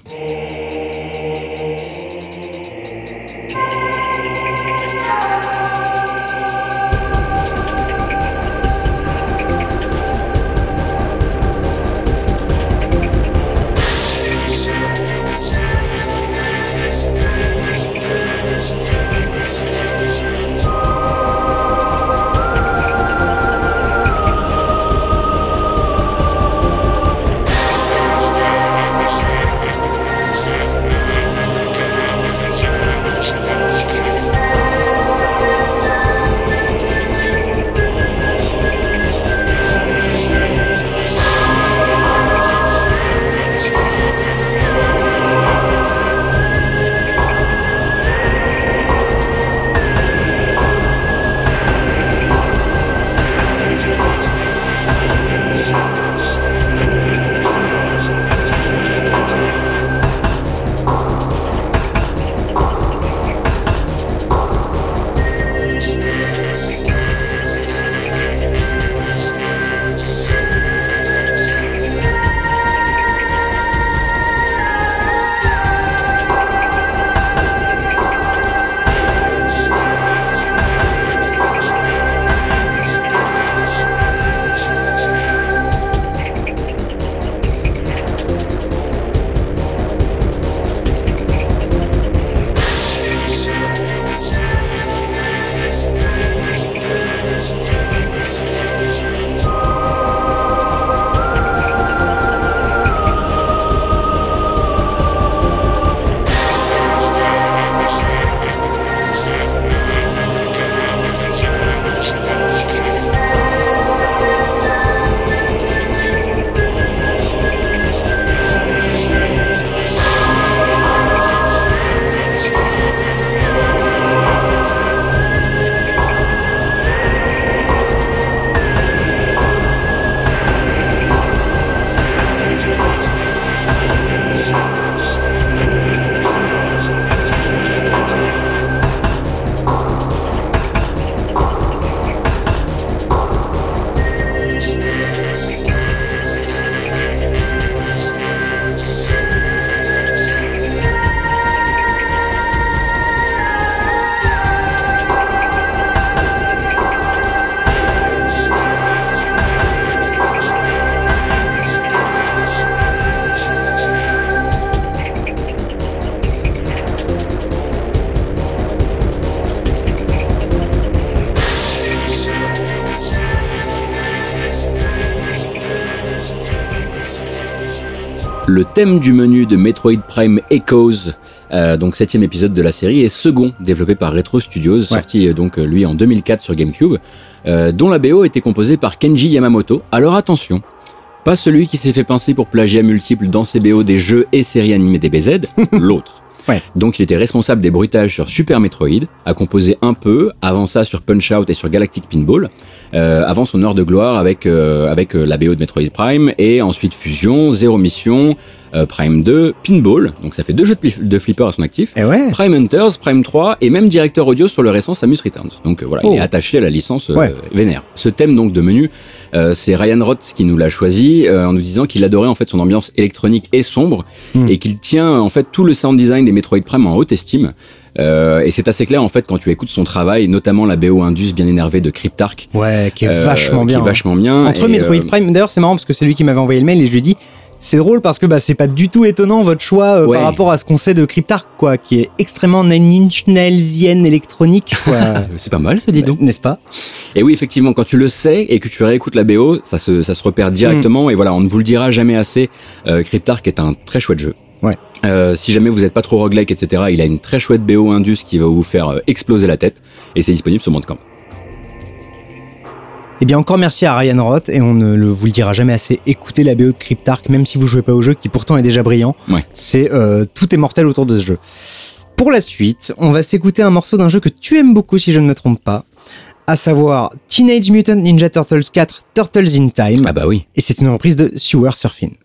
Le thème du menu de Metroid Prime Echoes, euh, donc septième épisode de la série, est second, développé par Retro Studios, sorti euh, donc euh, lui en 2004 sur GameCube, euh, dont la BO était composée par Kenji Yamamoto. Alors attention, pas celui qui s'est fait pincer pour plagiat multiple dans ses BO des jeux et séries animées DBZ, l'autre. Donc il était responsable des bruitages sur Super Metroid, a composé un peu, avant ça sur Punch Out et sur Galactic Pinball, euh, avant son heure de gloire avec, euh, avec euh, la BO de Metroid Prime, et ensuite Fusion, Zero Mission, euh, Prime 2, Pinball, donc ça fait deux jeux de, flipper à son actif. Et ouais. Prime Hunters, Prime 3 et même directeur audio sur le récent Samus Returns. Donc euh, voilà, Oh. il est attaché à la licence euh, Ouais. vénère. Ce thème donc de menu, c'est Ryan Roth qui nous l'a choisi en nous disant qu'il adorait en fait son ambiance électronique et sombre Mm. et qu'il tient en fait tout le sound design des Metroid Prime en haute estime. Euh, et c'est assez clair en fait quand tu écoutes son travail, notamment la BO Indus bien énervée de Cryptark. Ouais, qui est euh, vachement bien. Qui est hein. vachement bien. Entre Et, Metroid euh, Prime, d'ailleurs c'est marrant parce que c'est lui qui m'avait envoyé le mail et je lui ai dit c'est drôle parce que bah, c'est pas du tout étonnant votre choix euh, Ouais. par rapport à ce qu'on sait de Cryptark quoi, qui est extrêmement Nine Inch électronique c'est pas mal ça dis donc. N'est-ce pas? Et oui, effectivement, quand tu le sais et que tu réécoutes la BO, ça se, ça se repère directement. Et voilà, on ne vous le dira jamais assez. Euh, Cryptark est un très chouette jeu. Ouais. Euh, si jamais vous n'êtes pas trop roguelike, etc., il a une très chouette BO Indus qui va vous faire euh, exploser la tête. Et c'est disponible sur Bandcamp. Eh bien encore merci à Ryan Roth et on ne le, vous le dira jamais assez. Écoutez la BO de Cryptark même si vous jouez pas au jeu qui pourtant est déjà brillant. Ouais. C'est euh, tout est mortel autour de ce jeu. Pour la suite, on va s'écouter un morceau d'un jeu que tu aimes beaucoup si je ne me trompe pas, à savoir Teenage Mutant Ninja Turtles 4 Turtles in Time. Ah bah oui. Et c'est une reprise de Sewer Surfing.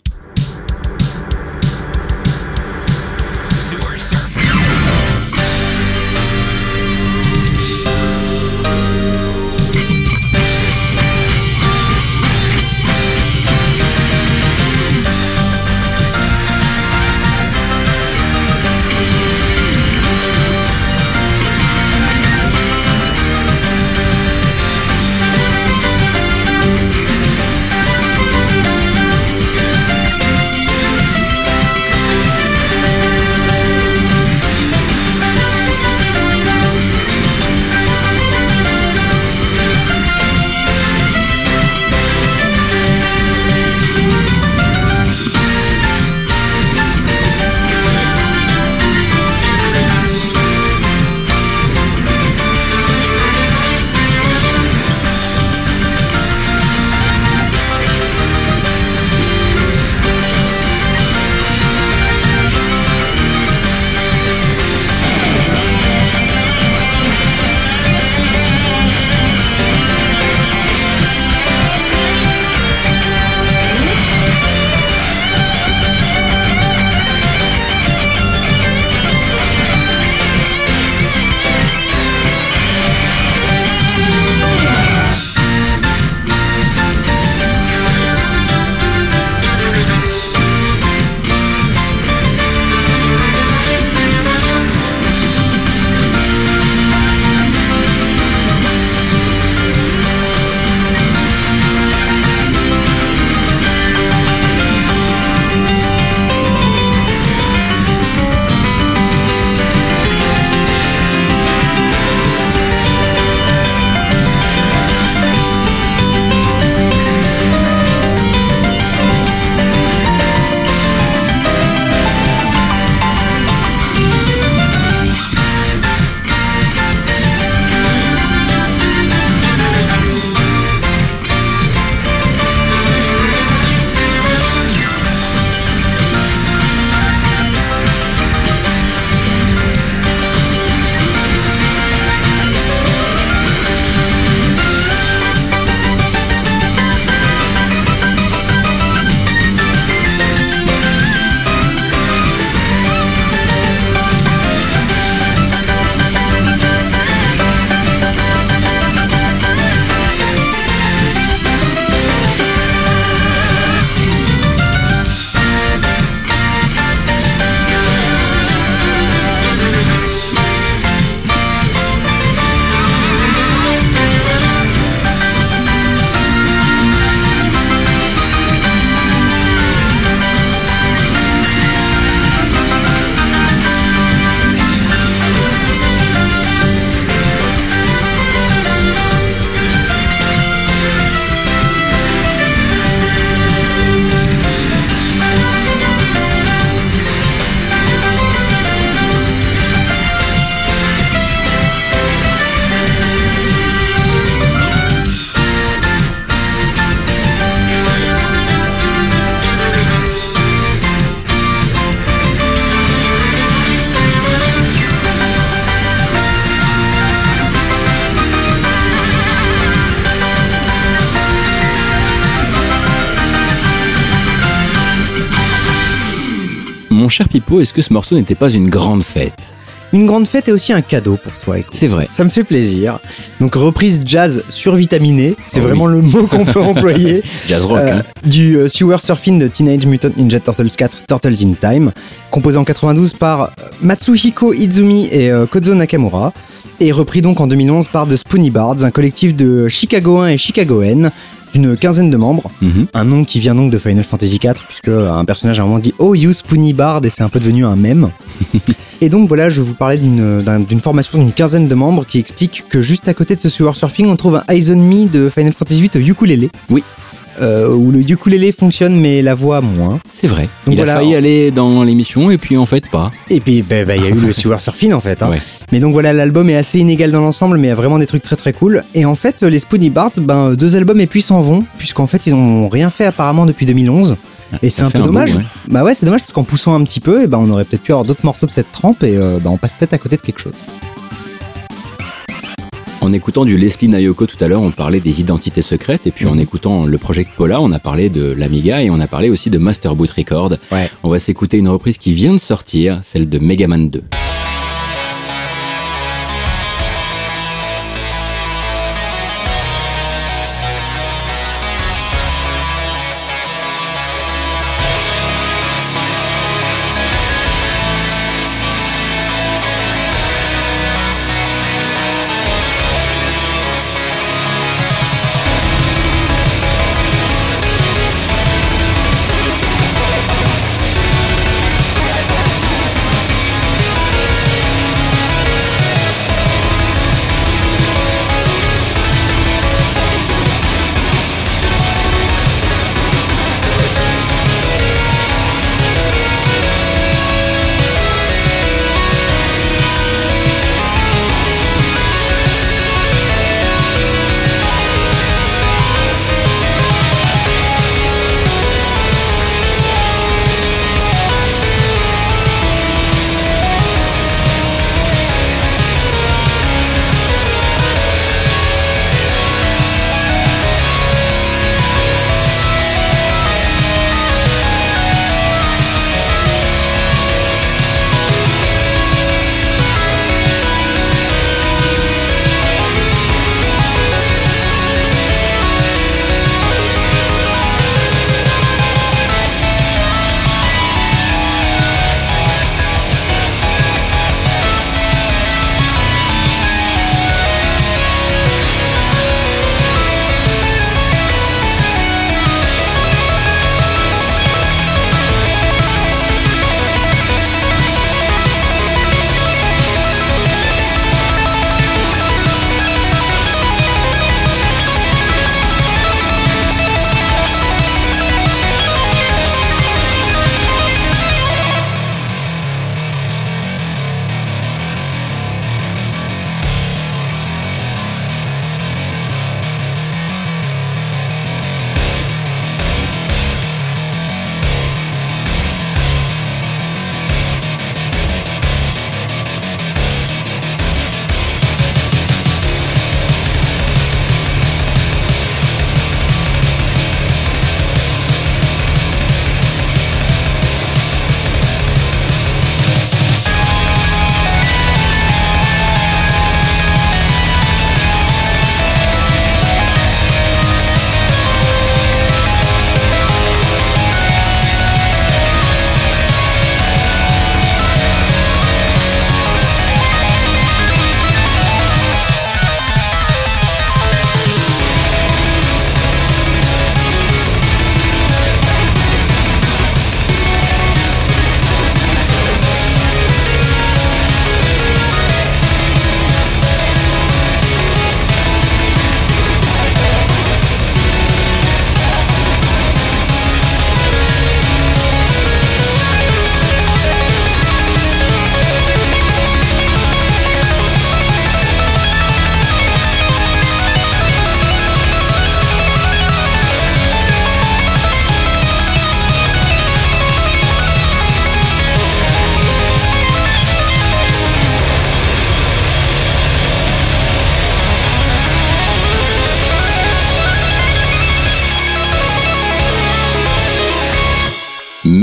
Cher Pipo, est-ce que ce morceau n'était pas une grande fête? Une grande fête est aussi un cadeau pour toi, écoute. C'est vrai. Ça me fait plaisir. Donc reprise jazz survitaminé, c'est Oh vraiment le mot qu'on peut employer. Jazz rock, Euh, hein. du euh, Sewer Surfing de Teenage Mutant Ninja Turtles 4 Turtles in Time, composé en 92 par euh, Matsuhiko Izumi et euh, Kozo Nakamura, et repris donc en 2011 par The Spoony Bards, un collectif de Chicagoens et Chicagoennes d'une quinzaine de membres. Mhm. Un nom qui vient donc de Final Fantasy IV, puisque un personnage a un moment dit Oh, you Spoony Bard, et c'est un peu devenu un mème. et donc voilà, je vous parlais d'une d'un- d'une formation d'une quinzaine de membres qui explique que juste à côté de ce Sewer Surfing, on trouve un Eyes on Me de Final Fantasy VIII au ukulélé. Oui. Euh, où le ukulélé fonctionne, mais la voix moins. C'est vrai. Donc il voilà. a failli aller dans l'émission et puis en fait pas. Et puis, bah, bah, il y a eu le Sewer Surfing en fait. hein. Ouais. Mais donc voilà, l'album est assez inégal dans l'ensemble, mais il y a vraiment des trucs très très cool. Et en fait, les Spoony Bards, ben, deux albums et puis s'en vont, puisqu'en fait, ils ont rien fait apparemment depuis 2011. Et c'est un peu un dommage. bout, ouais. Bah ouais, c'est dommage parce qu'en poussant un petit peu, et ben, on aurait peut-être pu avoir d'autres morceaux de cette trempe et euh, bah, on passe peut-être à côté de quelque chose. En écoutant du Leslie Nayoko tout à l'heure, on parlait des identités secrètes et puis en écoutant le Project Paula, on a parlé de l'Amiga et on a parlé aussi de Master Boot Record. Ouais. On va s'écouter une reprise qui vient de sortir, celle de Mega Man 2.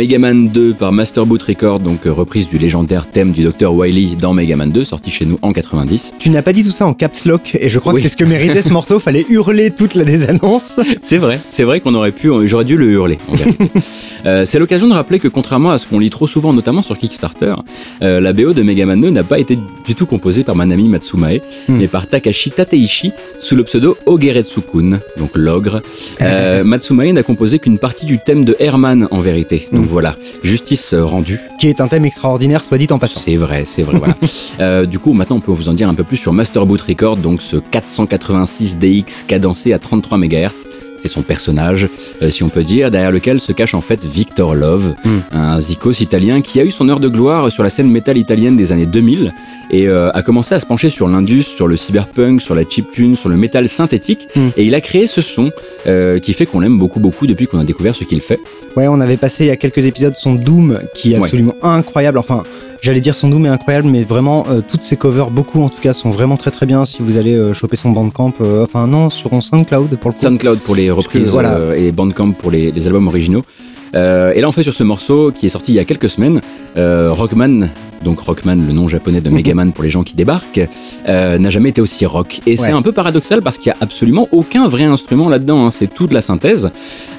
Mega Man 2 par Master Boot Record, donc euh, reprise du légendaire thème du Dr Wily dans Mega Man 2, sorti chez nous en 90. Tu n'as pas dit tout ça en caps lock et je crois Oui. que c'est ce que méritait ce morceau. Fallait hurler toute la désannonce. C'est vrai, c'est vrai qu'on aurait pu, j'aurais dû le hurler. Euh, c'est l'occasion de rappeler que contrairement à ce qu'on lit trop souvent, notamment sur Kickstarter, euh, la BO de Mega Man 2 n'a pas été du tout composée par Manami Matsumae, Hmm. mais par Takashi Tateishi sous le pseudo Ogeretsu-kun, donc l'ogre. Euh, Matsumae n'a composé qu'une partie du thème de Herman en vérité. Donc Hmm. Voilà, justice euh, rendue. Qui est un thème extraordinaire, soit dit en passant. C'est vrai, c'est vrai, voilà. Euh, du coup, maintenant, on peut vous en dire un peu plus sur Master Boot Record, donc ce 486 DX cadencé à 33 MHz. Son personnage, euh, si on peut dire, derrière lequel se cache en fait Victor Love, Mm. un zikos italien qui a eu son heure de gloire sur la scène métal italienne des années 2000 et euh, a commencé à se pencher sur l'indus, sur le cyberpunk, sur la chiptune, sur le métal synthétique. Mm. Et il a créé ce son euh, qui fait qu'on l'aime beaucoup, beaucoup depuis qu'on a découvert ce qu'il fait. Ouais, on avait passé il y a quelques épisodes son Doom qui est Ouais. absolument incroyable. Enfin, j'allais dire son Doom est incroyable, mais vraiment euh, toutes ses covers, beaucoup en tout cas, sont vraiment très très bien. Si vous allez euh, choper son Bandcamp, euh, enfin non, sur son SoundCloud pour le coup. SoundCloud pour les reprises voilà. et Bandcamp pour les, les albums originaux. Euh, et là, on fait sur ce morceau qui est sorti il y a quelques semaines, euh, Rockman, donc Rockman, le nom japonais de Megaman pour les gens qui débarquent, euh, n'a jamais été aussi rock. Et c'est un peu paradoxal parce qu'il y a absolument aucun vrai instrument là-dedans. hein. C'est tout de la synthèse.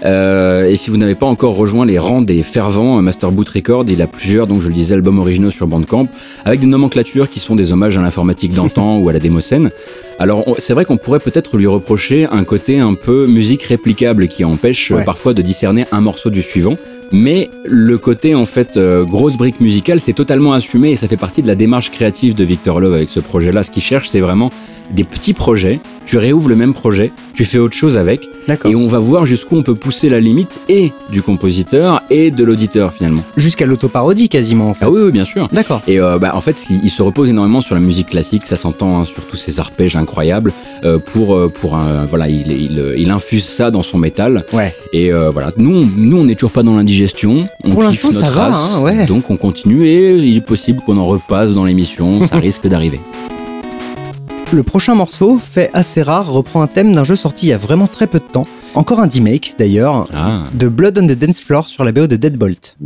Et si vous n'avez pas encore rejoint les rangs des fervents Master Boot Record, il a plusieurs, donc je le disais, albums originaux sur Bandcamp, avec des nomenclatures qui sont des hommages à l'informatique d'antan ou à la démocène. Alors c'est vrai qu'on pourrait peut-être lui reprocher un côté un peu musique réplicable qui empêche euh, Ouais. parfois de discerner un morceau du suivant. Mais le côté en fait euh, grosse brique musicale, c'est totalement assumé et ça fait partie de la démarche créative de Victor Love avec ce projet-là. Ce qu'il cherche, c'est vraiment des petits projets. Tu réouvres le même projet, tu fais autre chose avec, et on va voir jusqu'où on peut pousser la limite et du compositeur et de l'auditeur finalement. Jusqu'à l'autoparodie quasiment en fait. Ah oui, oui, bien sûr. D'accord. Et euh, bah, en fait, il, il se repose énormément sur la musique classique, ça s'entend hein, sur tous ces arpèges incroyables. euh, pour euh, pour un voilà, il, il, il infuse ça dans son métal. Ouais. Et euh, voilà, nous, on- nous, on n'est toujours pas dans l'indigestion. On Pour l'instant, ça notre va, race, hein, ouais. Donc on continue et il est possible qu'on en repasse dans l'émission. ça risque d'arriver. Le prochain morceau, fait assez rare, reprend un thème d'un jeu sorti il y a vraiment très peu de temps. Encore un remake d'ailleurs. Ah. De Blood on the Dance Floor sur la BO de Deadbolt.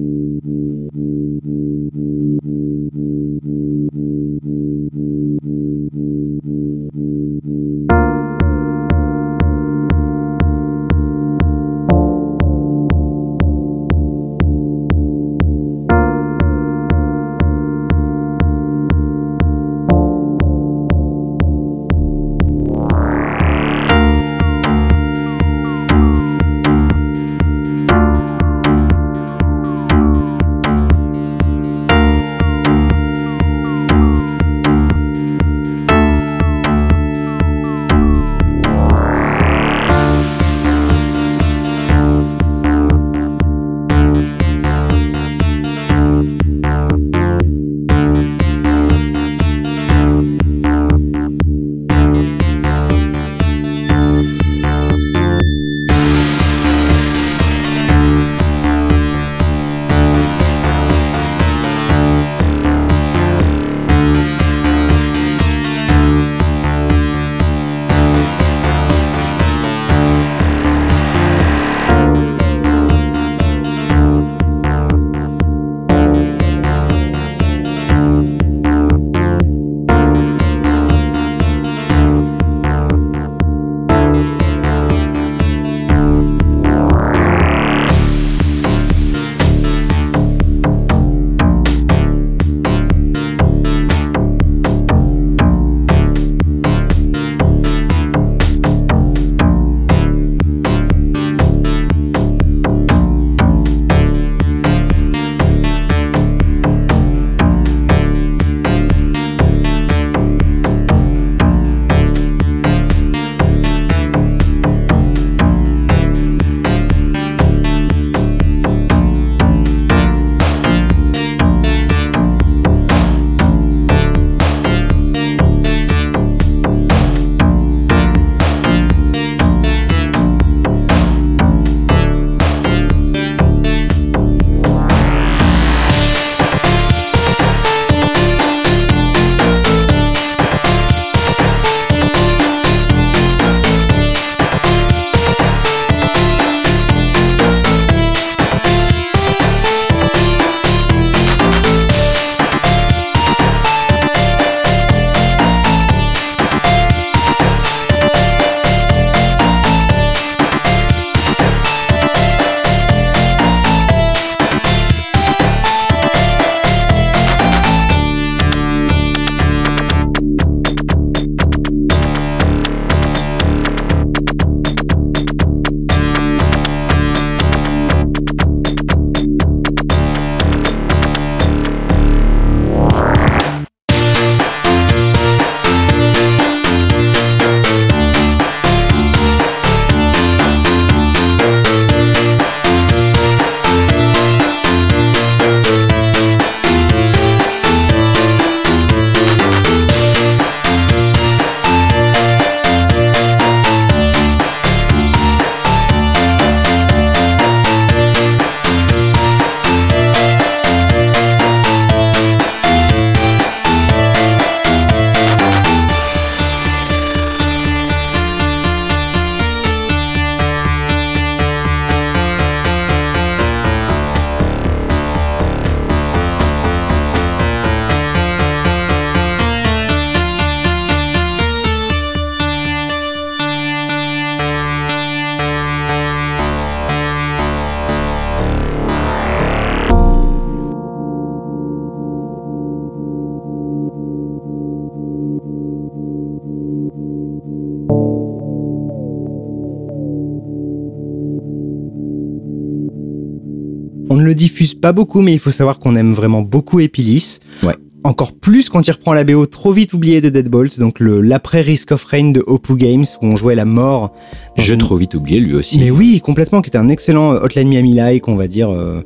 Pas beaucoup, mais il faut savoir qu'on aime vraiment beaucoup Epilis. Ouais. Encore plus quand il reprend la BO trop vite oubliée de Deadbolt, donc le l'après Risk of Rain de Opus Games où on jouait la mort. Jeu une- trop vite oublié lui aussi. Mais oui, complètement, qui était un excellent euh, Hotline Miami-like, on va dire, euh,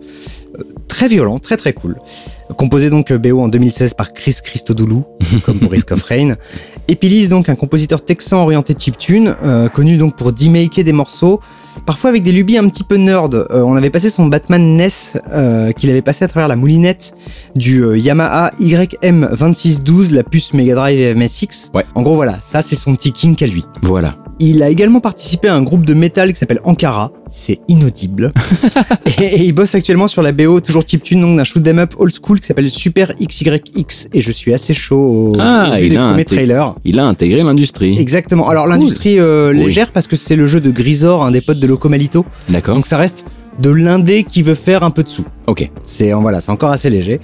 euh, très violent, très très cool. Composé donc euh, BO en 2016 par Chris Christodoulou, comme pour Risk of Rain. Epilis, donc un compositeur texan orienté chiptune, euh, connu donc pour demaker des morceaux, parfois avec des lubies un petit peu nerd. Euh, on avait passé son Batman NES, euh, qu'il avait passé à travers la moulinette du euh, Yamaha YM2612, la puce Mega Drive MSX. Ouais. En gros voilà, ça c'est son petit kink à lui. Voilà. Il a également participé à un groupe de métal qui s'appelle Ankara. C'est inaudible. et, et il bosse actuellement sur la BO, toujours chiptune, donc d'un shoot 'em up old school qui s'appelle Super XYX. Et je suis assez chaud au, Ah, au vu il des premiers trailers. Il a intégré l'industrie. Exactement. Alors l'industrie euh, Oui. légère parce que c'est le jeu de Grisor, un des potes de Locomalito. D'accord. Donc ça reste de l'indé qui veut faire un peu de sous. Ok. C'est voilà, c'est encore assez léger.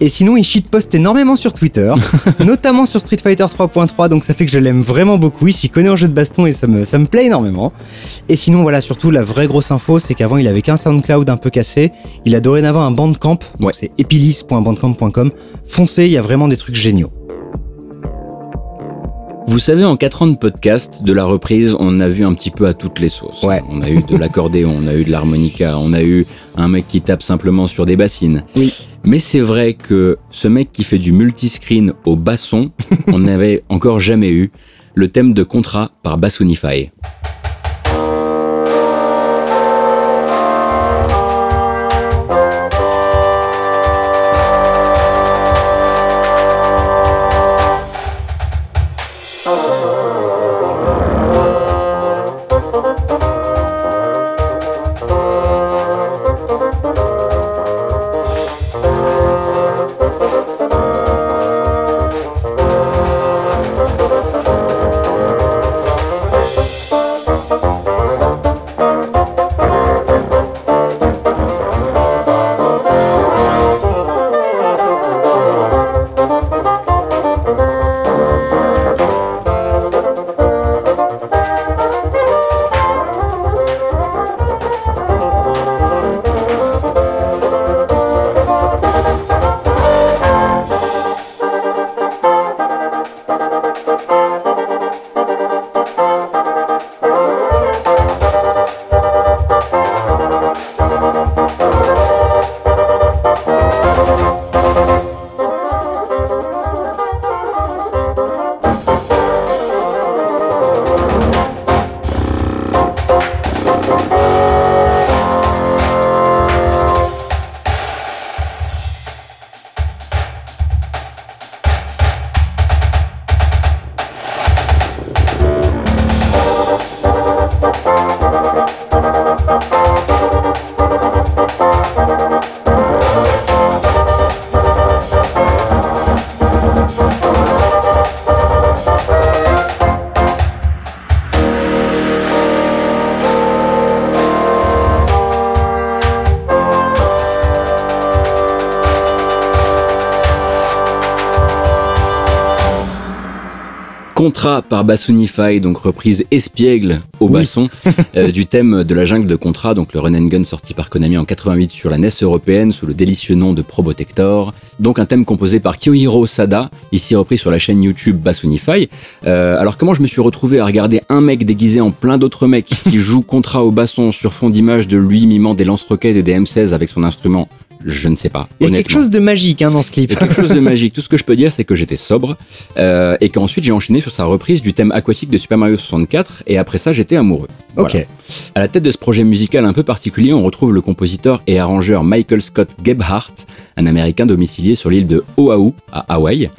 Et sinon, il shitposte énormément sur Twitter, notamment sur Street Fighter 3.3, donc ça fait que je l'aime vraiment beaucoup. Il s'y connaît en jeu de baston et ça me, ça me plaît énormément. Et sinon, voilà, surtout la vraie grosse info, c'est qu'avant il avait qu'un SoundCloud un peu cassé. Il a dorénavant un Bandcamp, donc Ouais. c'est epilis.bandcamp.com. Foncez, il y a vraiment des trucs géniaux. Vous savez, en 4 ans de podcast, de la reprise, on a vu un petit peu à toutes les sauces. Ouais. On a eu de l'accordéon, on a eu de l'harmonica, on a eu un mec qui tape simplement sur des bassines. Oui. Mais c'est vrai que ce mec qui fait du multiscreen au basson, on n'avait encore jamais eu le thème de contrat par Bassonify. Par Bassonify, donc reprise espiègle au Oui. basson euh, du thème de la jungle de Contrat, donc le run and gun sorti par Konami en 88 sur la NES européenne sous le délicieux nom de Probotector. Donc un thème composé par Kyohiro Sada, ici repris sur la chaîne YouTube Bassonify. Euh, alors comment je me suis retrouvé à regarder un mec déguisé en plein d'autres mecs qui joue Contrat au basson sur fond d'image de lui mimant des lance-roquettes et des M16 avec son instrument Je ne sais pas. Il y a quelque chose de magique hein, dans ce clip. Il y a quelque chose de magique. Tout ce que je peux dire, c'est que j'étais sobre euh, et qu'ensuite j'ai enchaîné sur sa reprise du thème aquatique de Super Mario 64 et après ça j'étais amoureux. Voilà. Ok. À la tête de ce projet musical un peu particulier, on retrouve le compositeur et arrangeur Michael Scott Gebhardt, un Américain domicilié sur l'île de Oahu à Hawaï.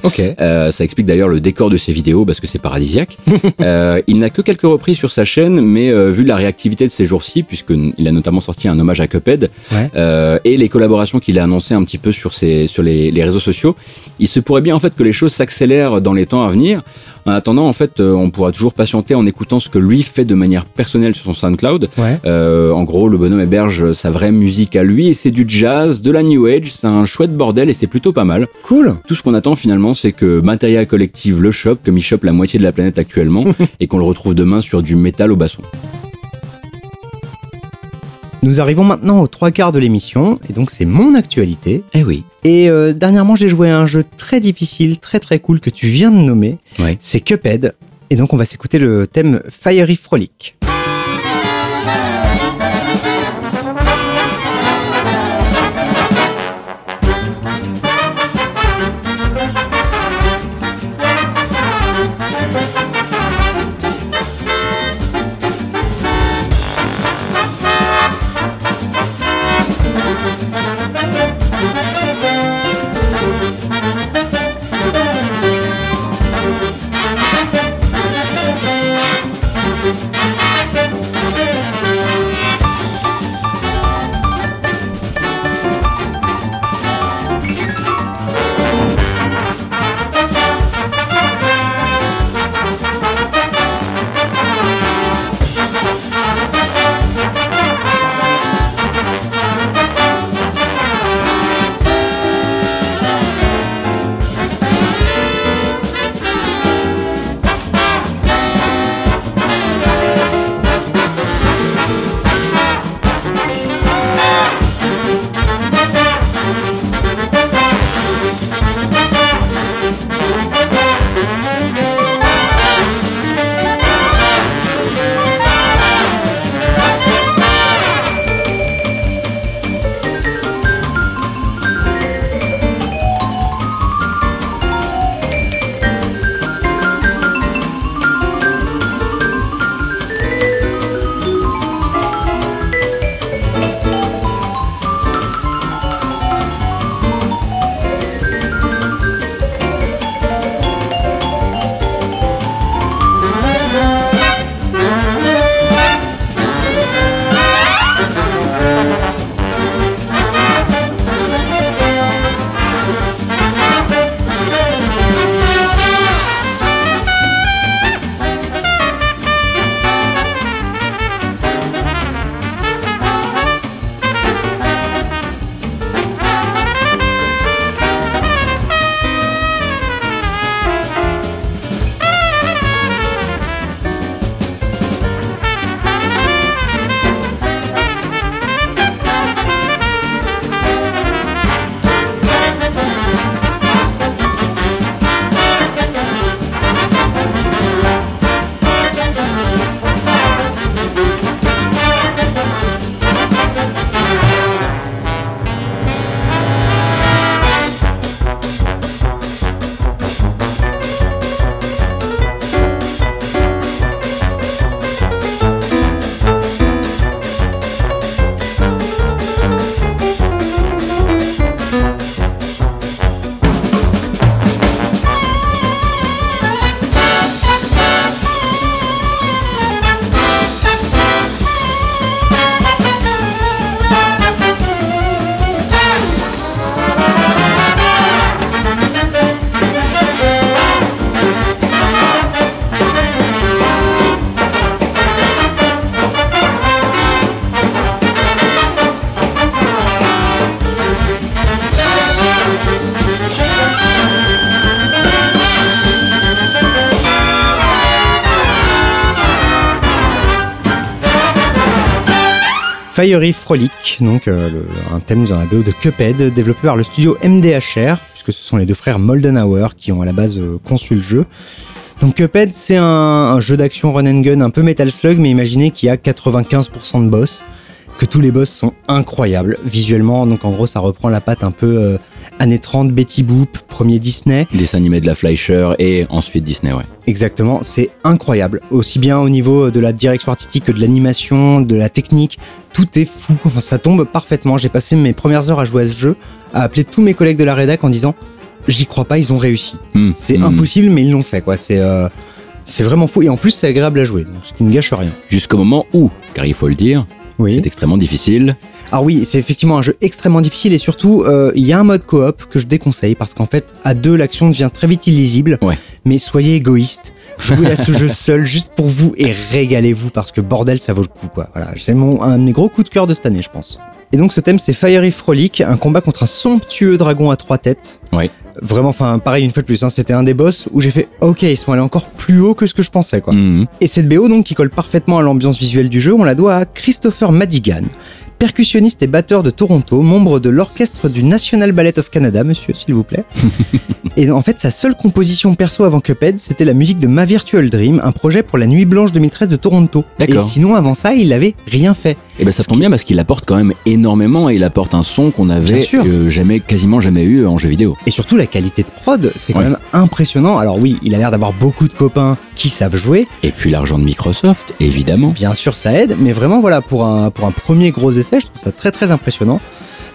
Euh, ça explique d'ailleurs le décor de ses vidéos parce que c'est paradisiaque. Euh, il n'a que quelques reprises sur sa chaîne, mais euh, vu la réactivité de ces jours-ci, puisqu'il a notamment sorti un hommage à Cuphead, Ouais. et les collaborations qu'il a annoncées un petit peu sur, ses, sur les, les réseaux sociaux, il se pourrait bien en fait que les choses s'accélèrent dans les temps à venir. En attendant, en fait, euh, on pourra toujours patienter en écoutant ce que lui fait de manière personnelle sur son SoundCloud. Ouais. Euh, en gros, le bonhomme héberge sa vraie musique à lui et c'est du jazz, de la new age, c'est un chouette bordel et c'est plutôt pas mal. Cool. Tout ce qu'on attend finalement, c'est que Materia Collective le chope, comme il chope la moitié de la planète actuellement, et qu'on le retrouve demain sur du métal au basson. Nous arrivons maintenant aux trois quarts de l'émission, et donc c'est mon actualité. Eh oui. Et euh, dernièrement, j'ai joué à un jeu très difficile, très très cool que tu viens de nommer. C'est Cuphead. Et donc on va s'écouter le thème Fiery Frolic. Fiery Frolic, donc euh, un thème dans la BO de Cuphead, développé par le studio MDHR, puisque ce sont les deux frères Moldenhauer qui ont à la base euh, conçu le jeu. Donc Cuphead, c'est un, un jeu d'action run and gun un peu Metal Slug, mais imaginez qu'il y a 95% de boss, que tous les boss sont incroyables visuellement. Donc en gros, ça reprend la patte un peu euh, années 30, Betty Boop, premier Disney. Dessin animé de la Fleischer et ensuite Disney, ouais. Exactement, c'est incroyable. Aussi bien au niveau de la direction artistique que de l'animation, de la technique, tout est fou. Enfin, ça tombe parfaitement. J'ai passé mes premières heures à jouer à ce jeu, à appeler tous mes collègues de la rédac en disant j'y crois pas, ils ont réussi. Hmm, C'est hmm. impossible, mais ils l'ont fait, quoi. C'est euh, c'est vraiment fou et en plus c'est agréable à jouer, donc ce qui ne gâche rien. Jusqu'au moment où, car il faut le dire, Oui. c'est extrêmement difficile. Alors oui, c'est effectivement un jeu extrêmement difficile et surtout euh, il y a un mode coop que je déconseille parce qu'en fait à deux l'action devient très vite illisible. Ouais. Mais soyez égoïste, jouez à ce jeu seul juste pour vous et régalez-vous parce que bordel ça vaut le coup quoi. Voilà, c'est mon un de mes gros coups de cœur de cette année je pense. Et donc ce thème c'est Fiery Frolic, un combat contre un somptueux dragon à trois têtes. Ouais. Vraiment, enfin pareil une fois de plus, hein, c'était un des boss où j'ai fait ok ils sont allés encore plus haut que ce que je pensais quoi. Mhm. Et cette BO donc qui colle parfaitement à l'ambiance visuelle du jeu, on la doit à Christopher Madigan, percussionniste et batteur de Toronto, membre de l'orchestre du National Ballet of Canada, monsieur, s'il vous plaît. et en fait, sa seule composition perso avant Cuphead, c'était la musique de Ma Virtual Dream, un projet pour la Nuit Blanche 2013 de Toronto. Et sinon, avant ça, il avait rien fait. Et ben ça tombe bien parce qu'il apporte quand même énormément et il apporte un son qu'on avait euh, jamais, quasiment jamais eu en jeu vidéo. Et surtout, la qualité de prod, c'est quand Ouais. même impressionnant. Alors oui, il a l'air d'avoir beaucoup de copains qui savent jouer. Et puis l'argent de Microsoft, évidemment. Bien sûr, ça aide, mais vraiment, voilà, pour un, pour un premier gros essai, je trouve ça très très impressionnant.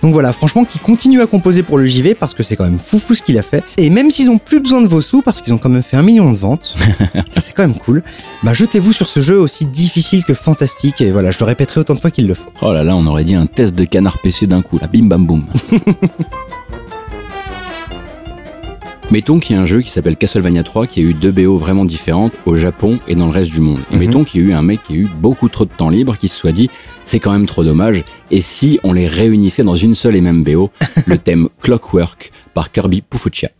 Donc voilà, franchement, qui continue à composer pour le JV parce que c'est quand même foufou ce qu'il a fait. Et même s'ils ont plus besoin de vos sous parce qu'ils ont quand même fait un million de ventes, ça c'est quand même cool. Bah jetez-vous sur ce jeu aussi difficile que fantastique. Et voilà, je le répéterai autant de fois qu'il le faut. Oh là là, on aurait dit un test de canard PC d'un coup, là, bim bam boum. Mettons qu'il y a un jeu qui s'appelle Castlevania 3 qui a eu deux BO vraiment différentes au Japon et dans le reste du monde. Et Mhm. mettons qu'il y a eu un mec qui a eu beaucoup trop de temps libre qui se soit dit c'est quand même trop dommage. Et si on les réunissait dans une seule et même BO, le thème Clockwork par Kirby Pufuchia.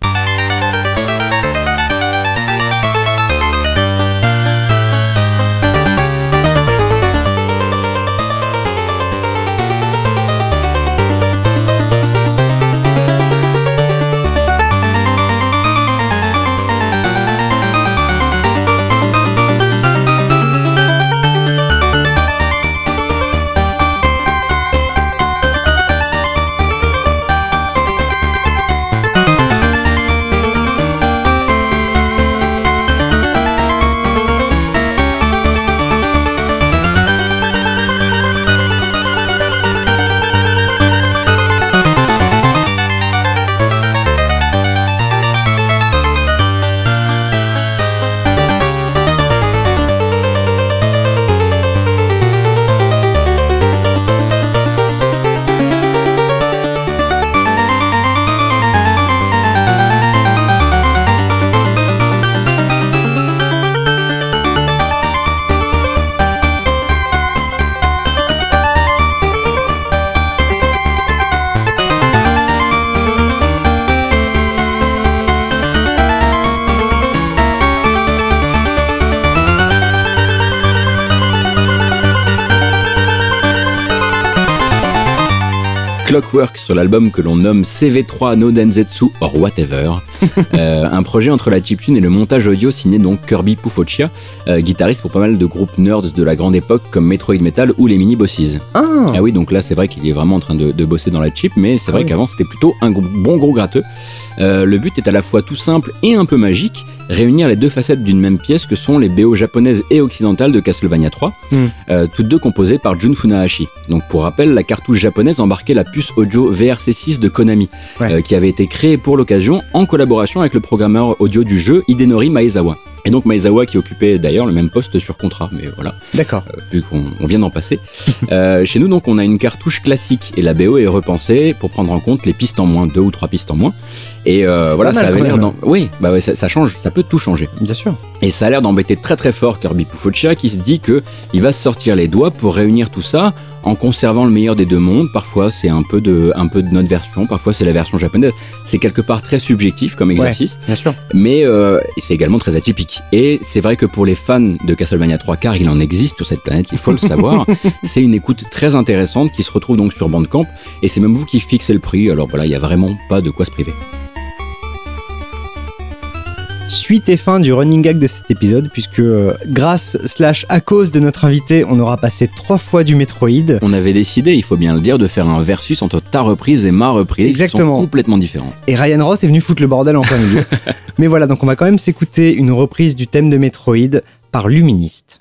Clockwork sur l'album que l'on nomme CV3 No Denzetsu or Whatever. Euh, un projet entre la chiptune et le montage audio signé donc Kirby Pufochia, euh, guitariste pour pas mal de groupes nerds de la grande époque comme Metroid Metal ou les Mini Bosses. Ah, Ah oui, donc là c'est vrai qu'il est vraiment en train de, de bosser dans la chip, mais c'est Ah vrai oui. qu'avant c'était plutôt un gros- bon gros gratteux. Euh, le but est à la fois tout simple et un peu magique, réunir les deux facettes d'une même pièce que sont les BO japonaises et occidentales de Castlevania 3, Hmm. euh, toutes deux composées par Jun Funahashi. Donc pour rappel, la cartouche japonaise embarquait la puce audio VRC6 de Konami, Ouais. euh, qui avait été créée pour l'occasion en collaboration avec le programmeur audio du jeu Hidenori Maezawa. Et donc Maezawa qui occupait d'ailleurs le même poste sur contrat, mais voilà d'accord. vu qu'on on vient d'en passer. Euh, chez nous, donc, on a une cartouche classique et la BO est repensée pour prendre en compte les pistes en moins, deux ou trois pistes en moins. Et euh, voilà, ça même. d'en- Oui, bah ouais, ça, ça change, ça peut tout changer. Bien sûr. Et ça a l'air d'embêter très très fort Kirby Pufochia qui se dit que il va se sortir les doigts pour réunir tout ça en conservant le meilleur des deux mondes. Parfois c'est un peu de un peu de notre version, parfois c'est la version japonaise. C'est quelque part très subjectif comme exercice Bien sûr. mais euh, c'est également très atypique. Et c'est vrai que pour les fans de Castlevania 3, car il en existe sur cette planète, il faut le savoir, c'est une écoute très intéressante qui se retrouve donc sur Bandcamp, et c'est même vous qui fixez le prix, alors voilà, il n'y a vraiment pas de quoi se priver. Suite et fin du running gag de cet épisode, puisque euh, grâce slash à cause de notre invité, on aura passé trois fois du Metroid. On avait décidé, il faut bien le dire, de faire un versus entre ta reprise et ma reprise, Exactement. qui sont complètement différentes. Et Ryan Ross est venu foutre le bordel en plein milieu. Mais voilà, donc on va quand même s'écouter une reprise du thème de Metroid par Luministe.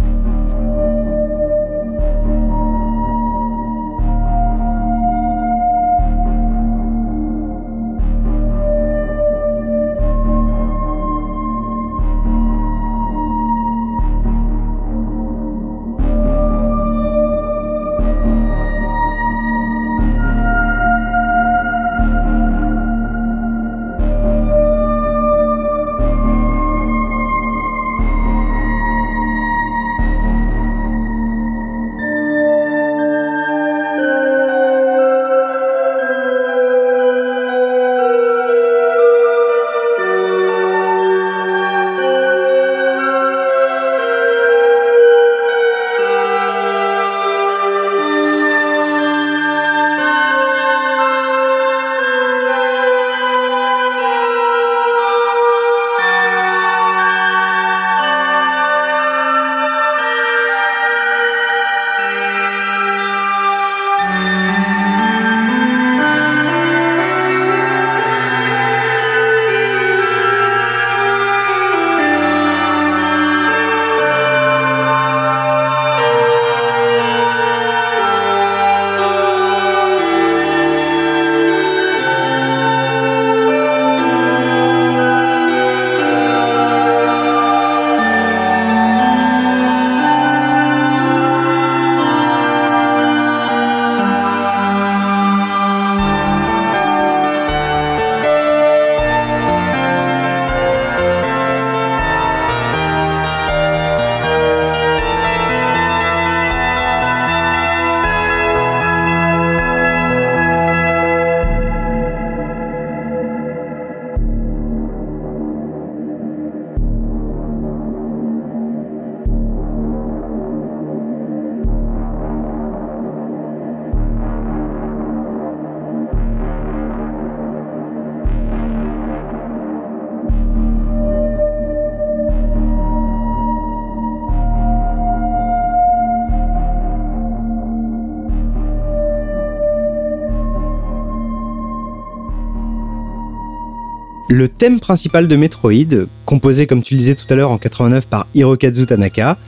Le thème principal de Metroid, composé comme tu le disais tout à l'heure en 89 par Hirokazu Tanaka,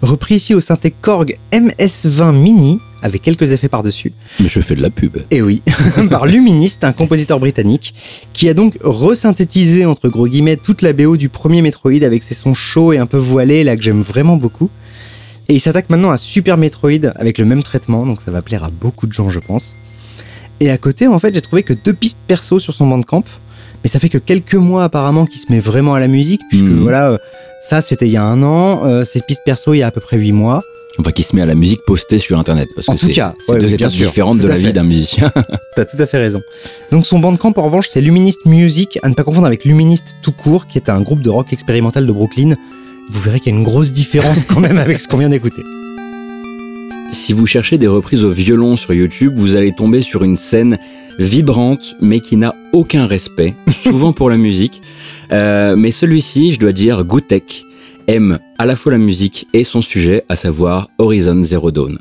repris ici au synthé Korg MS-20 Mini, avec quelques effets par-dessus. Mais je fais de la pub. Et oui, par Luminist, un compositeur britannique, qui a donc resynthétisé entre gros guillemets toute la BO du premier Metroid avec ses sons chauds et un peu voilés là que j'aime vraiment beaucoup. Et il s'attaque maintenant à Super Metroid avec le même traitement, donc ça va plaire à beaucoup de gens je pense. Et à côté en fait j'ai trouvé que deux pistes perso sur son bandcamp, mais ça fait que quelques mois apparemment qu'il se met vraiment à la musique, puisque Mhm. voilà, euh, ça c'était il y a un an, euh, cette piste perso il y a à peu près huit mois. Enfin, qui se met à la musique postée sur Internet. Parce En que tout c'est cas, c'est ouais, deux étapes sûr, différentes de la fait. vie d'un musicien. T'as tout à fait raison. Donc son bandcamp en revanche c'est Luminist Music, à ne pas confondre avec Luminist tout court, qui est un groupe de rock expérimental de Brooklyn. Vous verrez qu'il y a une grosse différence quand même avec ce qu'on vient d'écouter. Si vous cherchez des reprises au violon sur YouTube, vous allez tomber sur une scène vibrante, mais qui n'a aucun respect, souvent pour la musique. Euh, mais celui-ci, je dois dire, Gutek aime à la fois la musique et son sujet, à savoir Horizon Zero Dawn.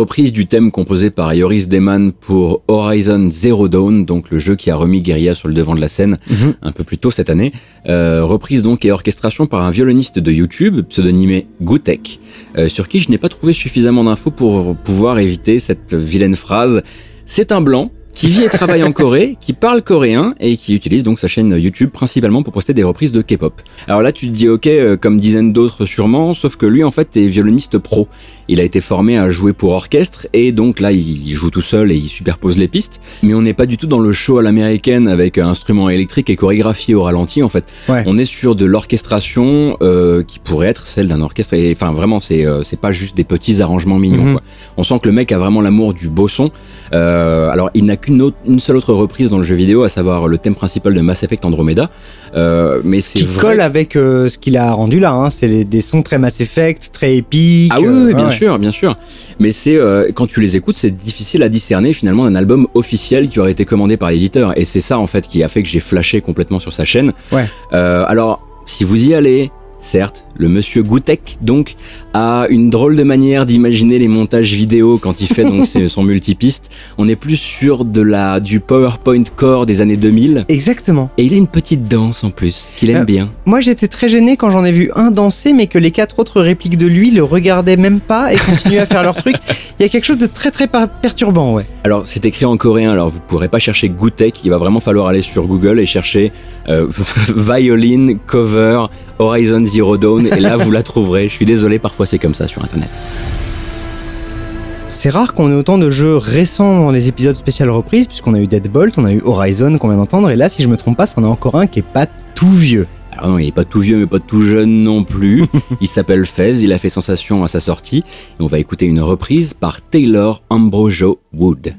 Reprise du thème composé par Yoris Deman pour Horizon Zero Dawn, donc le jeu qui a remis Guerilla sur le devant de la scène Mhm. un peu plus tôt cette année. Euh, reprise donc et orchestration par un violoniste de YouTube, pseudonymé Gutek, euh, sur qui je n'ai pas trouvé suffisamment d'infos pour pouvoir éviter cette vilaine phrase. C'est un blanc qui vit et travaille en Corée, qui parle coréen et qui utilise donc sa chaîne YouTube principalement pour poster des reprises de K-pop. Alors là, tu te dis ok, euh, comme dizaines d'autres sûrement, sauf que lui en fait est violoniste pro. Il a été formé à jouer pour orchestre et donc là il joue tout seul et il superpose les pistes. Mais on n'est pas du tout dans le show à l'américaine avec un instrument électrique et chorégraphié au ralenti en fait. Ouais. On est sur de l'orchestration euh, qui pourrait être celle d'un orchestre. Et enfin vraiment c'est euh, c'est pas juste des petits arrangements mignons. Mhm. quoi. On sent que le mec a vraiment l'amour du beau son. Euh, alors il n'a qu'une une seule autre reprise dans le jeu vidéo, à savoir le thème principal de Mass Effect Andromeda. Euh, mais c'est Qui vrai colle avec euh, ce qu'il a rendu là. Hein. C'est des sons très Mass Effect, très épiques. Ah oui, euh, oui, bien ouais. sûr, bien sûr. Mais c'est quand tu les écoutes, c'est difficile à discerner finalement d'un album officiel qui aurait été commandé par l'éditeur. Et c'est ça en fait qui a fait que j'ai flashé complètement sur sa chaîne. Ouais. Alors, si vous y allez, certes, le monsieur Goutek donc a une drôle de manière d'imaginer les montages vidéo quand il fait donc son multipiste. On est plus sur de la du PowerPoint Core des années 2000. Exactement. Et il a une petite danse en plus qu'il aime Euh, bien. Moi j'étais très gêné quand j'en ai vu un danser, mais que les quatre autres répliques de lui le regardaient même pas et continuaient à faire leur truc. Il y a quelque chose de très très per- perturbant, ouais. Alors c'est écrit en coréen, alors vous pourrez pas chercher Goutek, il va vraiment falloir aller sur Google et chercher euh, violin cover Horizon Zero Dawn et là vous la trouverez. Je suis désolé, parfois c'est comme ça sur internet. C'est rare qu'on ait autant de jeux récents dans les épisodes spécial reprises, puisqu'on a eu Deadbolt, on a eu Horizon qu'on vient d'entendre, et là, si je me trompe pas, c'en a encore un qui est pas tout vieux. Alors non, il est pas tout vieux mais pas tout jeune non plus. il s'appelle Fez, il a fait sensation à sa sortie et on va écouter une reprise par Taylor Ambrosio Wood.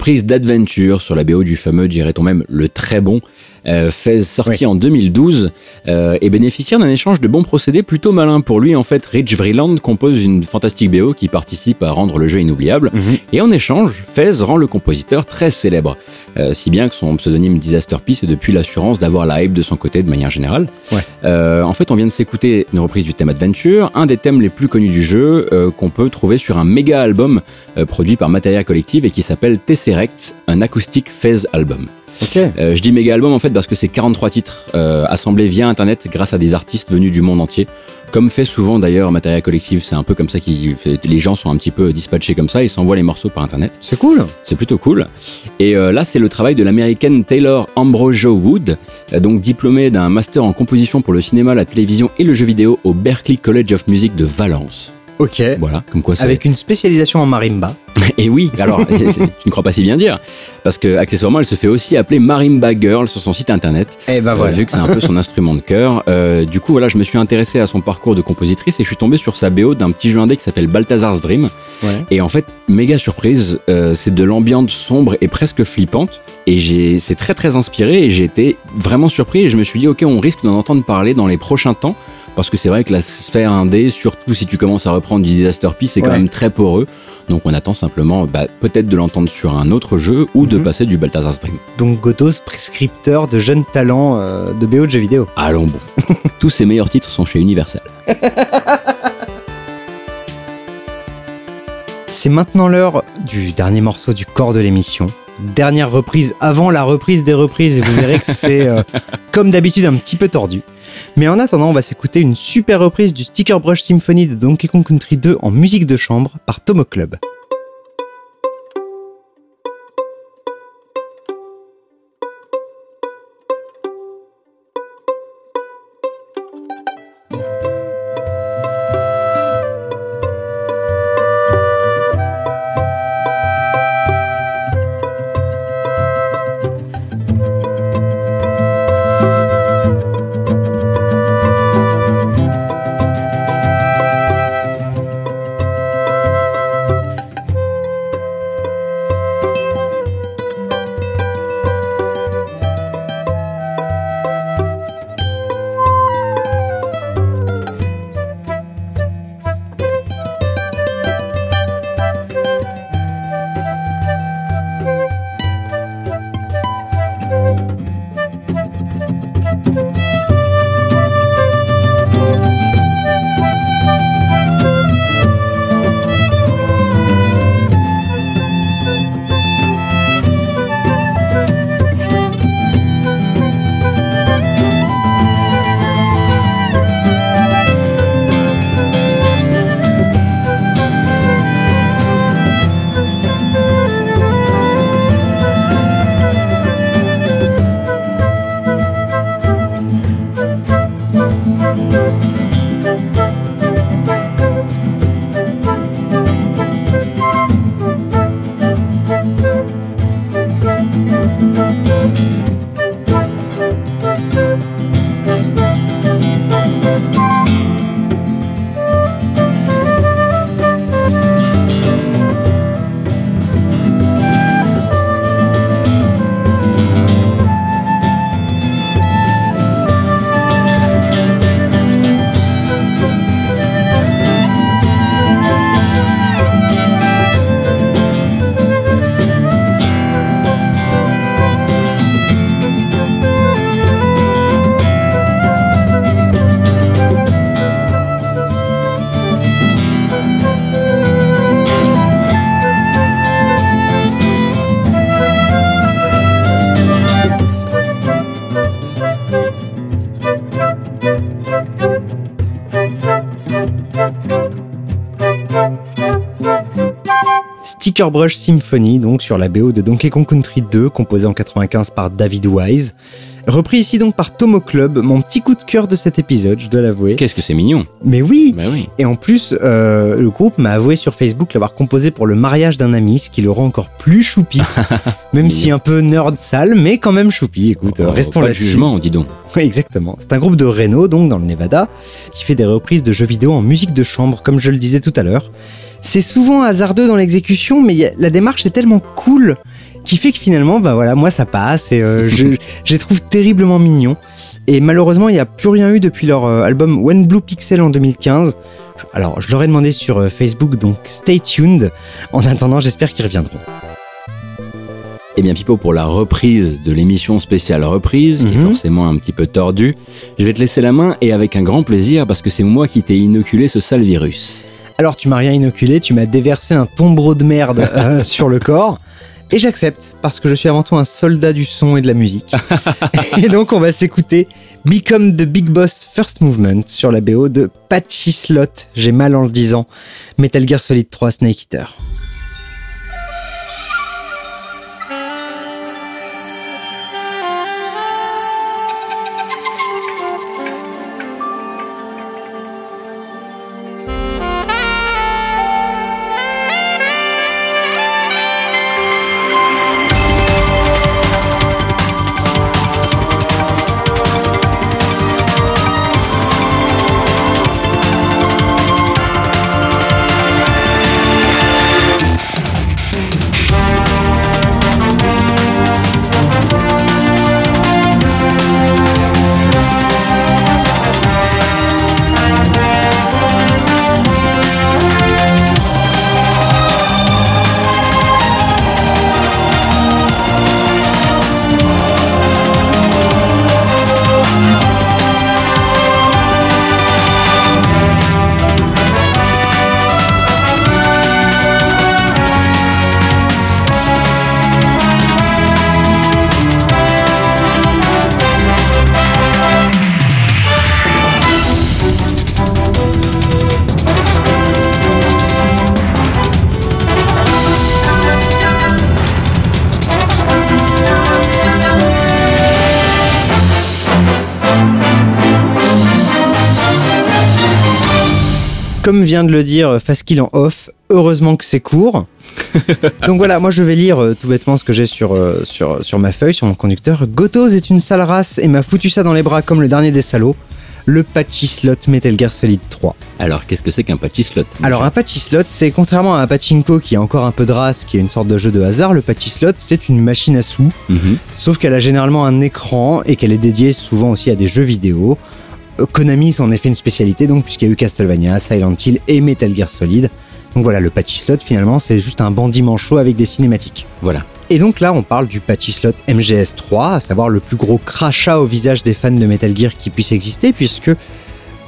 Reprise d'Adventure sur la BO du fameux, dirait-on même, le très bon euh, Fez, sorti en 2012 euh, et bénéficiaire d'un échange de bons procédés plutôt malin pour lui. En fait, Rich Vreeland compose une fantastique BO qui participe à rendre le jeu inoubliable. Mhm. Et en échange, Fez rend le compositeur très célèbre, Euh, si bien que son pseudonyme Disaster Peace est depuis l'assurance d'avoir la hype de son côté de manière générale. Ouais. Euh, en fait, on vient de s'écouter une reprise du thème Adventure, un des thèmes les plus connus du jeu euh, qu'on peut trouver sur un méga album produit par Materia Collective et qui s'appelle Tesseract, un acoustique Fez album. Euh, je dis méga album en fait parce que c'est 43 titres euh, assemblés via internet grâce à des artistes venus du monde entier. Comme fait souvent d'ailleurs Materia Collective, c'est un peu comme ça que les gens sont un petit peu dispatchés comme ça, ils s'envoient les morceaux par internet. C'est cool. C'est plutôt cool. Et euh, là, c'est le travail de l'américaine Taylor Ambrosio Wood, euh, donc diplômée d'un master en composition pour le cinéma, la télévision et le jeu vidéo au Berklee College of Music de Valence. Ok. Voilà, comme quoi. Avec une spécialisation en marimba. Et oui, alors, tu ne crois pas si bien dire, parce que accessoirement, elle se fait aussi appeler Marimba Girl sur son site internet. Eh ben Euh, voilà. vu que c'est un peu son instrument de cœur. Euh, du coup, voilà, je me suis intéressé à son parcours de compositrice et je suis tombé sur sa BO d'un petit jeu indé qui s'appelle Balthazar's Dream. Ouais. Et en fait, méga surprise, euh, c'est de l'ambiance sombre et presque flippante. Et c'est très très inspiré et j'ai été vraiment surpris et je me suis dit, ok, on risque d'en entendre parler dans les prochains temps. Parce que c'est vrai que la sphère indé, surtout si tu commences à reprendre du Disaster Peace, c'est quand même très poreux. Donc on attend simplement bah, peut-être de l'entendre sur un autre jeu ou de Mhm. passer du Balthazar's Dream. Donc Gotos, prescripteur de jeunes talents euh, de BO de jeux vidéo. Allons bon. Tous ses meilleurs titres sont chez Universal. C'est maintenant l'heure du dernier morceau du corps de l'émission. Dernière reprise avant la reprise des reprises et vous verrez que c'est euh, comme d'habitude un petit peu tordu. Mais en attendant, on va s'écouter une super reprise du Sticker Brush Symphony de Donkey Kong Country 2 en musique de chambre par Tomo Club. Brush Symphony, donc sur la BO de Donkey Kong Country 2, composé en 95 par David Wise. Repris ici donc par Tomo Club, mon petit coup de cœur de cet épisode, je dois l'avouer. Qu'est-ce que c'est mignon Mais oui Bah oui. Et en plus, euh, le groupe m'a avoué sur Facebook l'avoir composé pour le mariage d'un ami, ce qui le rend encore plus choupi. même si un peu nerd sale, mais quand même choupi. Écoute, Oh, restons là-dessus. jugement, dis donc. Oui, exactement. C'est un groupe de Reno, donc dans le Nevada, qui fait des reprises de jeux vidéo en musique de chambre, comme je le disais tout à l'heure. C'est souvent hasardeux dans l'exécution, mais a- la démarche est tellement cool qui fait que finalement, bah voilà, moi ça passe et euh, je, je les trouve terriblement mignons. Et malheureusement, il n'y a plus rien eu depuis leur euh, album One Blue Pixel en 2015. Alors, je leur ai demandé sur euh, Facebook, donc stay tuned. En attendant, j'espère qu'ils reviendront. Eh bien, Pipo, pour la reprise de l'émission spéciale reprise, qui est Mhm. forcément un petit peu tordue, je vais te laisser la main et avec un grand plaisir parce que c'est moi qui t'ai inoculé ce sale virus. Alors, tu m'as rien inoculé, tu m'as déversé un tombereau de merde euh, sur le corps. Et j'accepte, parce que je suis avant tout un soldat du son et de la musique. et donc, on va s'écouter Become the Big Boss First Movement sur la BO de Patchy Slot, j'ai mal en le disant, Metal Gear Solid 3 Snake Eater. Vient de le dire Faskill en off, heureusement que c'est court. Donc voilà, moi je vais lire euh, tout bêtement ce que j'ai sur, euh, sur, sur ma feuille, sur mon conducteur. Gotos est une sale race et m'a foutu ça dans les bras comme le dernier des salauds. Le Patchy Slot Metal Gear Solid 3. Alors, qu'est-ce que c'est qu'un patchy slot Alors un Patchy Slot, c'est contrairement à un Pachinko qui a encore un peu de race, qui est une sorte de jeu de hasard, le Patchy Slot c'est une machine à sous, Mhm. sauf qu'elle a généralement un écran et qu'elle est dédiée souvent aussi à des jeux vidéo. Konami s'en est fait une spécialité donc puisqu'il y a eu Castlevania, Silent Hill et Metal Gear Solid. Donc voilà, le Patchy Slot finalement c'est juste un bandit manchot avec des cinématiques. Voilà. Et donc là on parle du Patchy Slot MGS3, à savoir le plus gros crachat au visage des fans de Metal Gear qui puisse exister puisque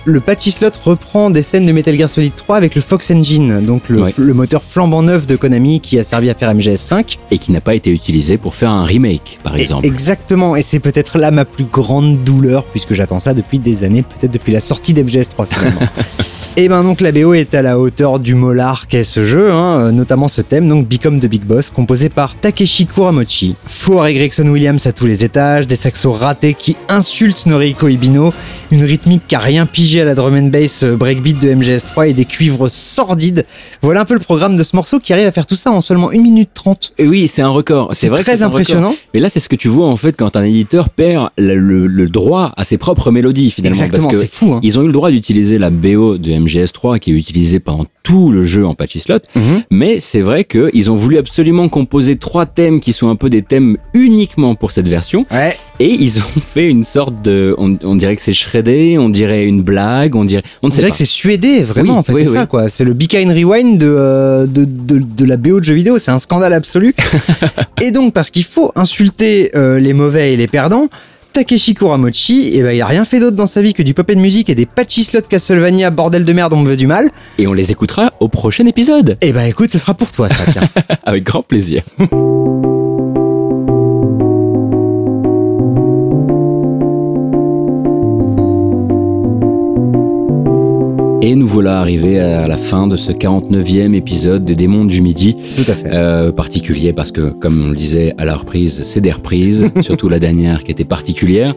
le Patchy Slot reprend des scènes de Metal Gear Solid 3 avec le Fox Engine, donc le, Ouais. le moteur flambant neuf de Konami qui a servi à faire MGS5. Et qui n'a pas été utilisé pour faire un remake, par exemple. Exactement, et c'est peut-être là ma plus grande douleur, puisque j'attends ça depuis des années, peut-être depuis la sortie d'MGS3 finalement. et ben donc la BO est à la hauteur du molar qu'est ce jeu, hein, euh, notamment ce thème, donc Become the Big Boss, composé par Takeshi Kuramochi. Fort et Gregson Williams à tous les étages, des saxos ratés qui insultent Noriko Ibino, une rythmique qui a rien pigé à la drum and bass euh, breakbeat de MGS3 et des cuivres sordides. Voilà un peu le programme de ce morceau qui arrive à faire tout ça en seulement 1 minute 30. Et oui, c'est un record. C'est vrai très impressionnant. Mais là, c'est ce que tu vois en fait quand un éditeur perd le, le- le droit à ses propres mélodies finalement. Exactement, parce que c'est fou. Hein. ils ont eu le droit d'utiliser la BO de MGS3 qui est utilisée pendant tout le jeu en patchy slot. Mhm. Mais c'est vrai qu'ils ont voulu absolument composer trois thèmes qui sont un peu des thèmes uniquement pour cette version. Ouais, Et ils ont fait une sorte de, on, on dirait que c'est shreddé, on dirait une blague, on dirait, on On ne sait dirait pas. que c'est suédé, vraiment, Oui, en fait, oui, c'est oui. ça, quoi. C'est le Be Kind Rewind de, euh, de, de, de la BO de jeux vidéo, c'est un scandale absolu. et donc, parce qu'il faut insulter euh, les mauvais et les perdants, Takeshi Kuramochi, eh ben, il a rien fait d'autre dans sa vie que du pop and music et des patchy slots Castlevania, bordel de merde, on me veut du mal. Et on les écoutera au prochain épisode. Eh ben, écoute, ce sera pour toi, ça, tiens. Avec grand plaisir. Et nous voilà arrivés à la fin de ce 49e épisode des Démons du Midi. Tout à fait. Euh, particulier parce que, comme on le disait à la reprise, c'est des reprises, surtout la dernière qui était particulière.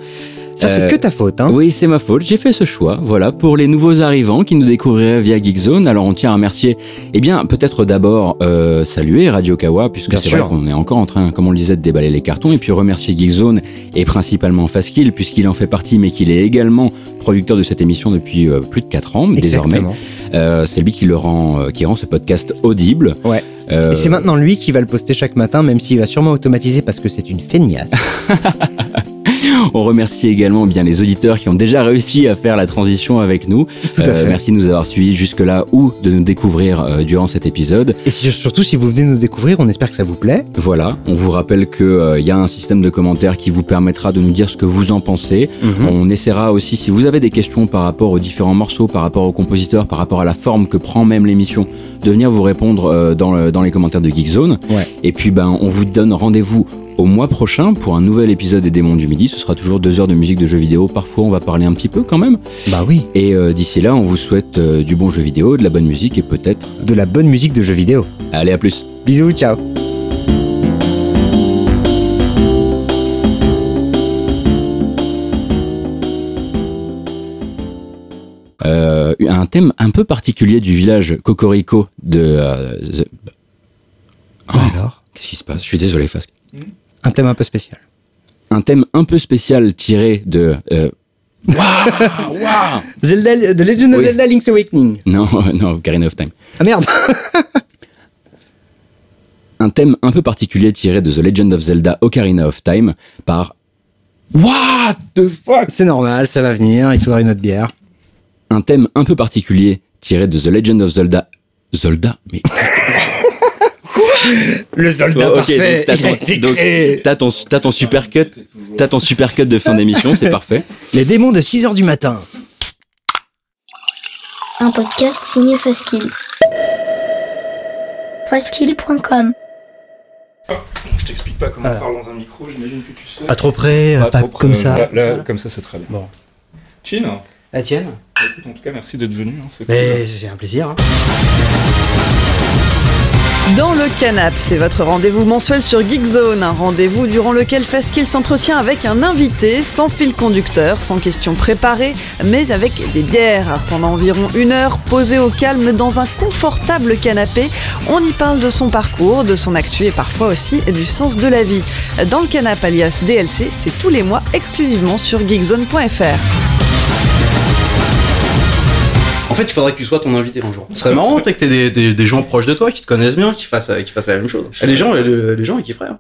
Ça, c'est euh, que ta faute, hein. Oui, c'est ma faute. J'ai fait ce choix. Voilà, pour les nouveaux arrivants qui nous découvriraient via Geekzone. Alors, on tient à remercier. Eh bien, peut-être d'abord euh, saluer Radio Kawa, puisque c'est vrai qu'on est encore en train, comme on le disait, de déballer les cartons, et puis remercier Geekzone et principalement Faskill, puisqu'il en fait partie, mais qu'il est également producteur de cette émission depuis euh, plus de 4 ans désormais. Exactement. Euh, c'est lui qui le rend, qui rend ce podcast audible. Ouais. Et c'est maintenant lui qui va le poster chaque matin, même s'il va sûrement automatiser parce que c'est une feignasse. On remercie également bien les auditeurs qui ont déjà réussi à faire la transition avec nous. Tout à fait. Merci de nous avoir suivis jusque-là ou de nous découvrir euh, durant cet épisode. Et surtout, si vous venez nous découvrir, on espère que ça vous plaît. Voilà, on vous rappelle qu'il y a un système de commentaires qui vous permettra de nous dire ce que vous en pensez. Mhm. On essaiera aussi, si vous avez des questions par rapport aux différents morceaux, par rapport aux compositeurs, par rapport à la forme que prend même l'émission, de venir vous répondre euh, dans, le- dans les commentaires de Geekzone. Ouais. Et puis, ben, on vous donne rendez-vous au mois prochain pour un nouvel épisode des Démons du Midi. Ce sera toujours deux heures de musique de jeux vidéo. Parfois, on va parler un petit peu quand même. Bah oui. Et euh, d'ici là, on vous souhaite euh, du bon jeu vidéo, de la bonne musique et peut-être. De la bonne musique de jeux vidéo. Allez, à plus. Bisous, ciao. Euh, un thème un peu particulier du village Cocorico de. euh, The- Alors? Qu'est-ce qui se passe? Je suis désolé, Fasque. Un thème un peu spécial. Un thème un peu spécial tiré de. euh, Waouh Waouh Zelda, The Legend of Oui. Zelda Link's Awakening. Non, non, Ocarina of Time. Ah merde Un thème un peu particulier tiré de The Legend of Zelda Ocarina of Time par. What the fuck? C'est normal, ça va venir, il faudra une autre bière. Un thème un peu particulier tiré de The Legend of Zelda. Zelda Mais. Le soldat Oh, donc t'as ton- super cut, t'as ton super cut de fin d'émission, c'est parfait. Les démons de 6h du matin. Un podcast signé Faskill. Faskill.com Je t'explique pas comment Voilà. on parle dans un micro, j'imagine que tu sais. Pas trop près, Pas pas, trop près, comme ça. Là, là, Comme ça. comme ça, c'est très bien. Bon. Chin, La tienne écoute, en tout cas, merci d'être venu. hein, c'est Mais cool. c'est un plaisir. hein. Dans le canap, c'est votre rendez-vous mensuel sur Geekzone, un rendez-vous durant lequel Faskill s'entretient avec un invité, sans fil conducteur, sans questions préparées, mais avec des bières. Pendant environ une heure, posé au calme dans un confortable canapé, on y parle de son parcours, de son actu et parfois aussi du sens de la vie. Dans le canap alias DLC, c'est tous les mois exclusivement sur geekzone.fr. En fait, il faudrait que tu sois ton invité un jour. Ce serait marrant, que t'aies des, des, gens proches de toi qui te connaissent bien, qui fassent, qui fassent la même chose. Et les gens, les, les gens, ils kifferaient. hein.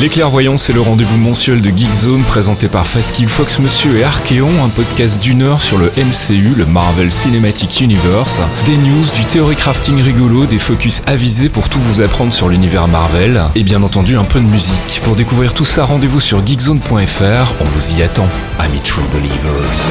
Les clairvoyants, c'est le rendez-vous mensuel de Geekzone présenté par Faskill Fox Monsieur et Archeon, un podcast d'une heure sur le MCU, le Marvel Cinematic Universe, des news, du theory crafting rigolo, des focus avisés pour tout vous apprendre sur l'univers Marvel, et bien entendu un peu de musique. Pour découvrir tout ça, rendez-vous sur geekzone.fr, on vous y attend, amis True Believers.